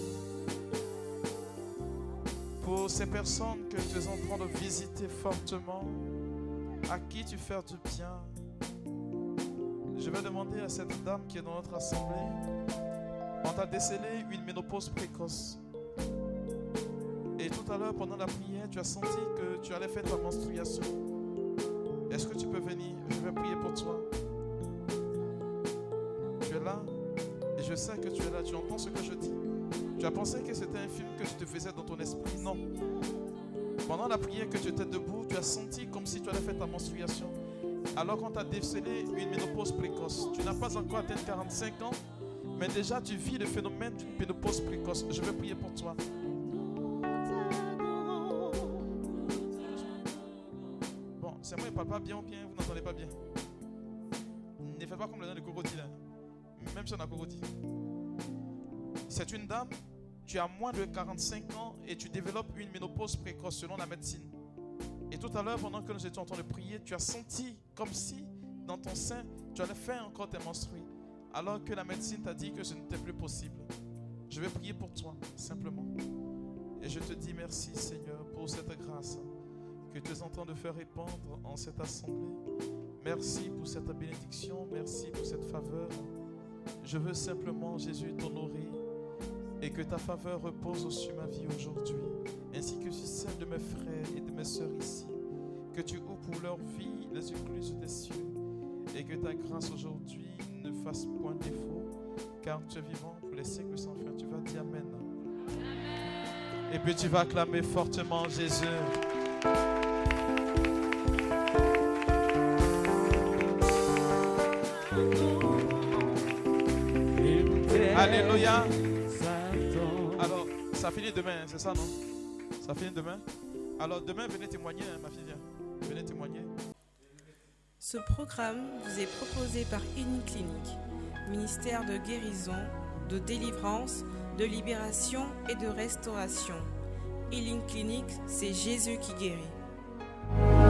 pour ces personnes que tu es en train de visiter fortement, à qui tu fais du bien. Je vais demander à cette dame qui est dans notre assemblée, on t'a décelé une ménopause précoce. Et tout à l'heure, pendant la prière, tu as senti que tu allais faire ta menstruation. Est-ce que tu peux venir? Je vais prier pour toi. Tu es là et je sais que tu. Tu entends ce que je dis? Tu as pensé que c'était un film que tu te faisais dans ton esprit? Non. Pendant la prière que tu étais debout, tu as senti comme si tu allais faire ta menstruation. Alors qu'on t'a décelé une ménopause précoce. Tu n'as pas encore atteint 45 ans, mais déjà tu vis le phénomène d'une ménopause précoce. Je vais prier pour toi. Bon, c'est moi, il parle pas bien ou bien, vous n'entendez pas bien? Ne faites pas comme le dans de crocodile. Même si on a crocodile. C'est une dame, tu as moins de 45 ans et tu développes une ménopause précoce selon la médecine. Et tout à l'heure, pendant que nous étions en train de prier, tu as senti comme si dans ton sein, tu allais faire encore tes menstrues. Alors que la médecine t'a dit que ce n'était plus possible. Je vais prier pour toi, simplement. Et je te dis merci, Seigneur, pour cette grâce que tu es en train de faire répandre en cette assemblée. Merci pour cette bénédiction, merci pour cette faveur. Je veux simplement, Jésus, t'honorer et que ta faveur repose sur ma vie aujourd'hui, ainsi que sur celle de mes frères et de mes sœurs ici. Que tu ouvres pour leur vie les écluses des cieux et que ta grâce aujourd'hui ne fasse point défaut, car tu es vivant pour les siècles sans fin. Tu vas dire Amen. Et puis tu vas acclamer fortement Jésus. Alléluia. Ça finit demain, c'est ça, non? Ça finit demain? Alors, demain, venez témoigner, hein, ma fille. viens. Venez témoigner. Ce programme vous est proposé par Clinique, ministère de guérison, de délivrance, de libération et de restauration. Healing Clinic, c'est Jésus qui guérit.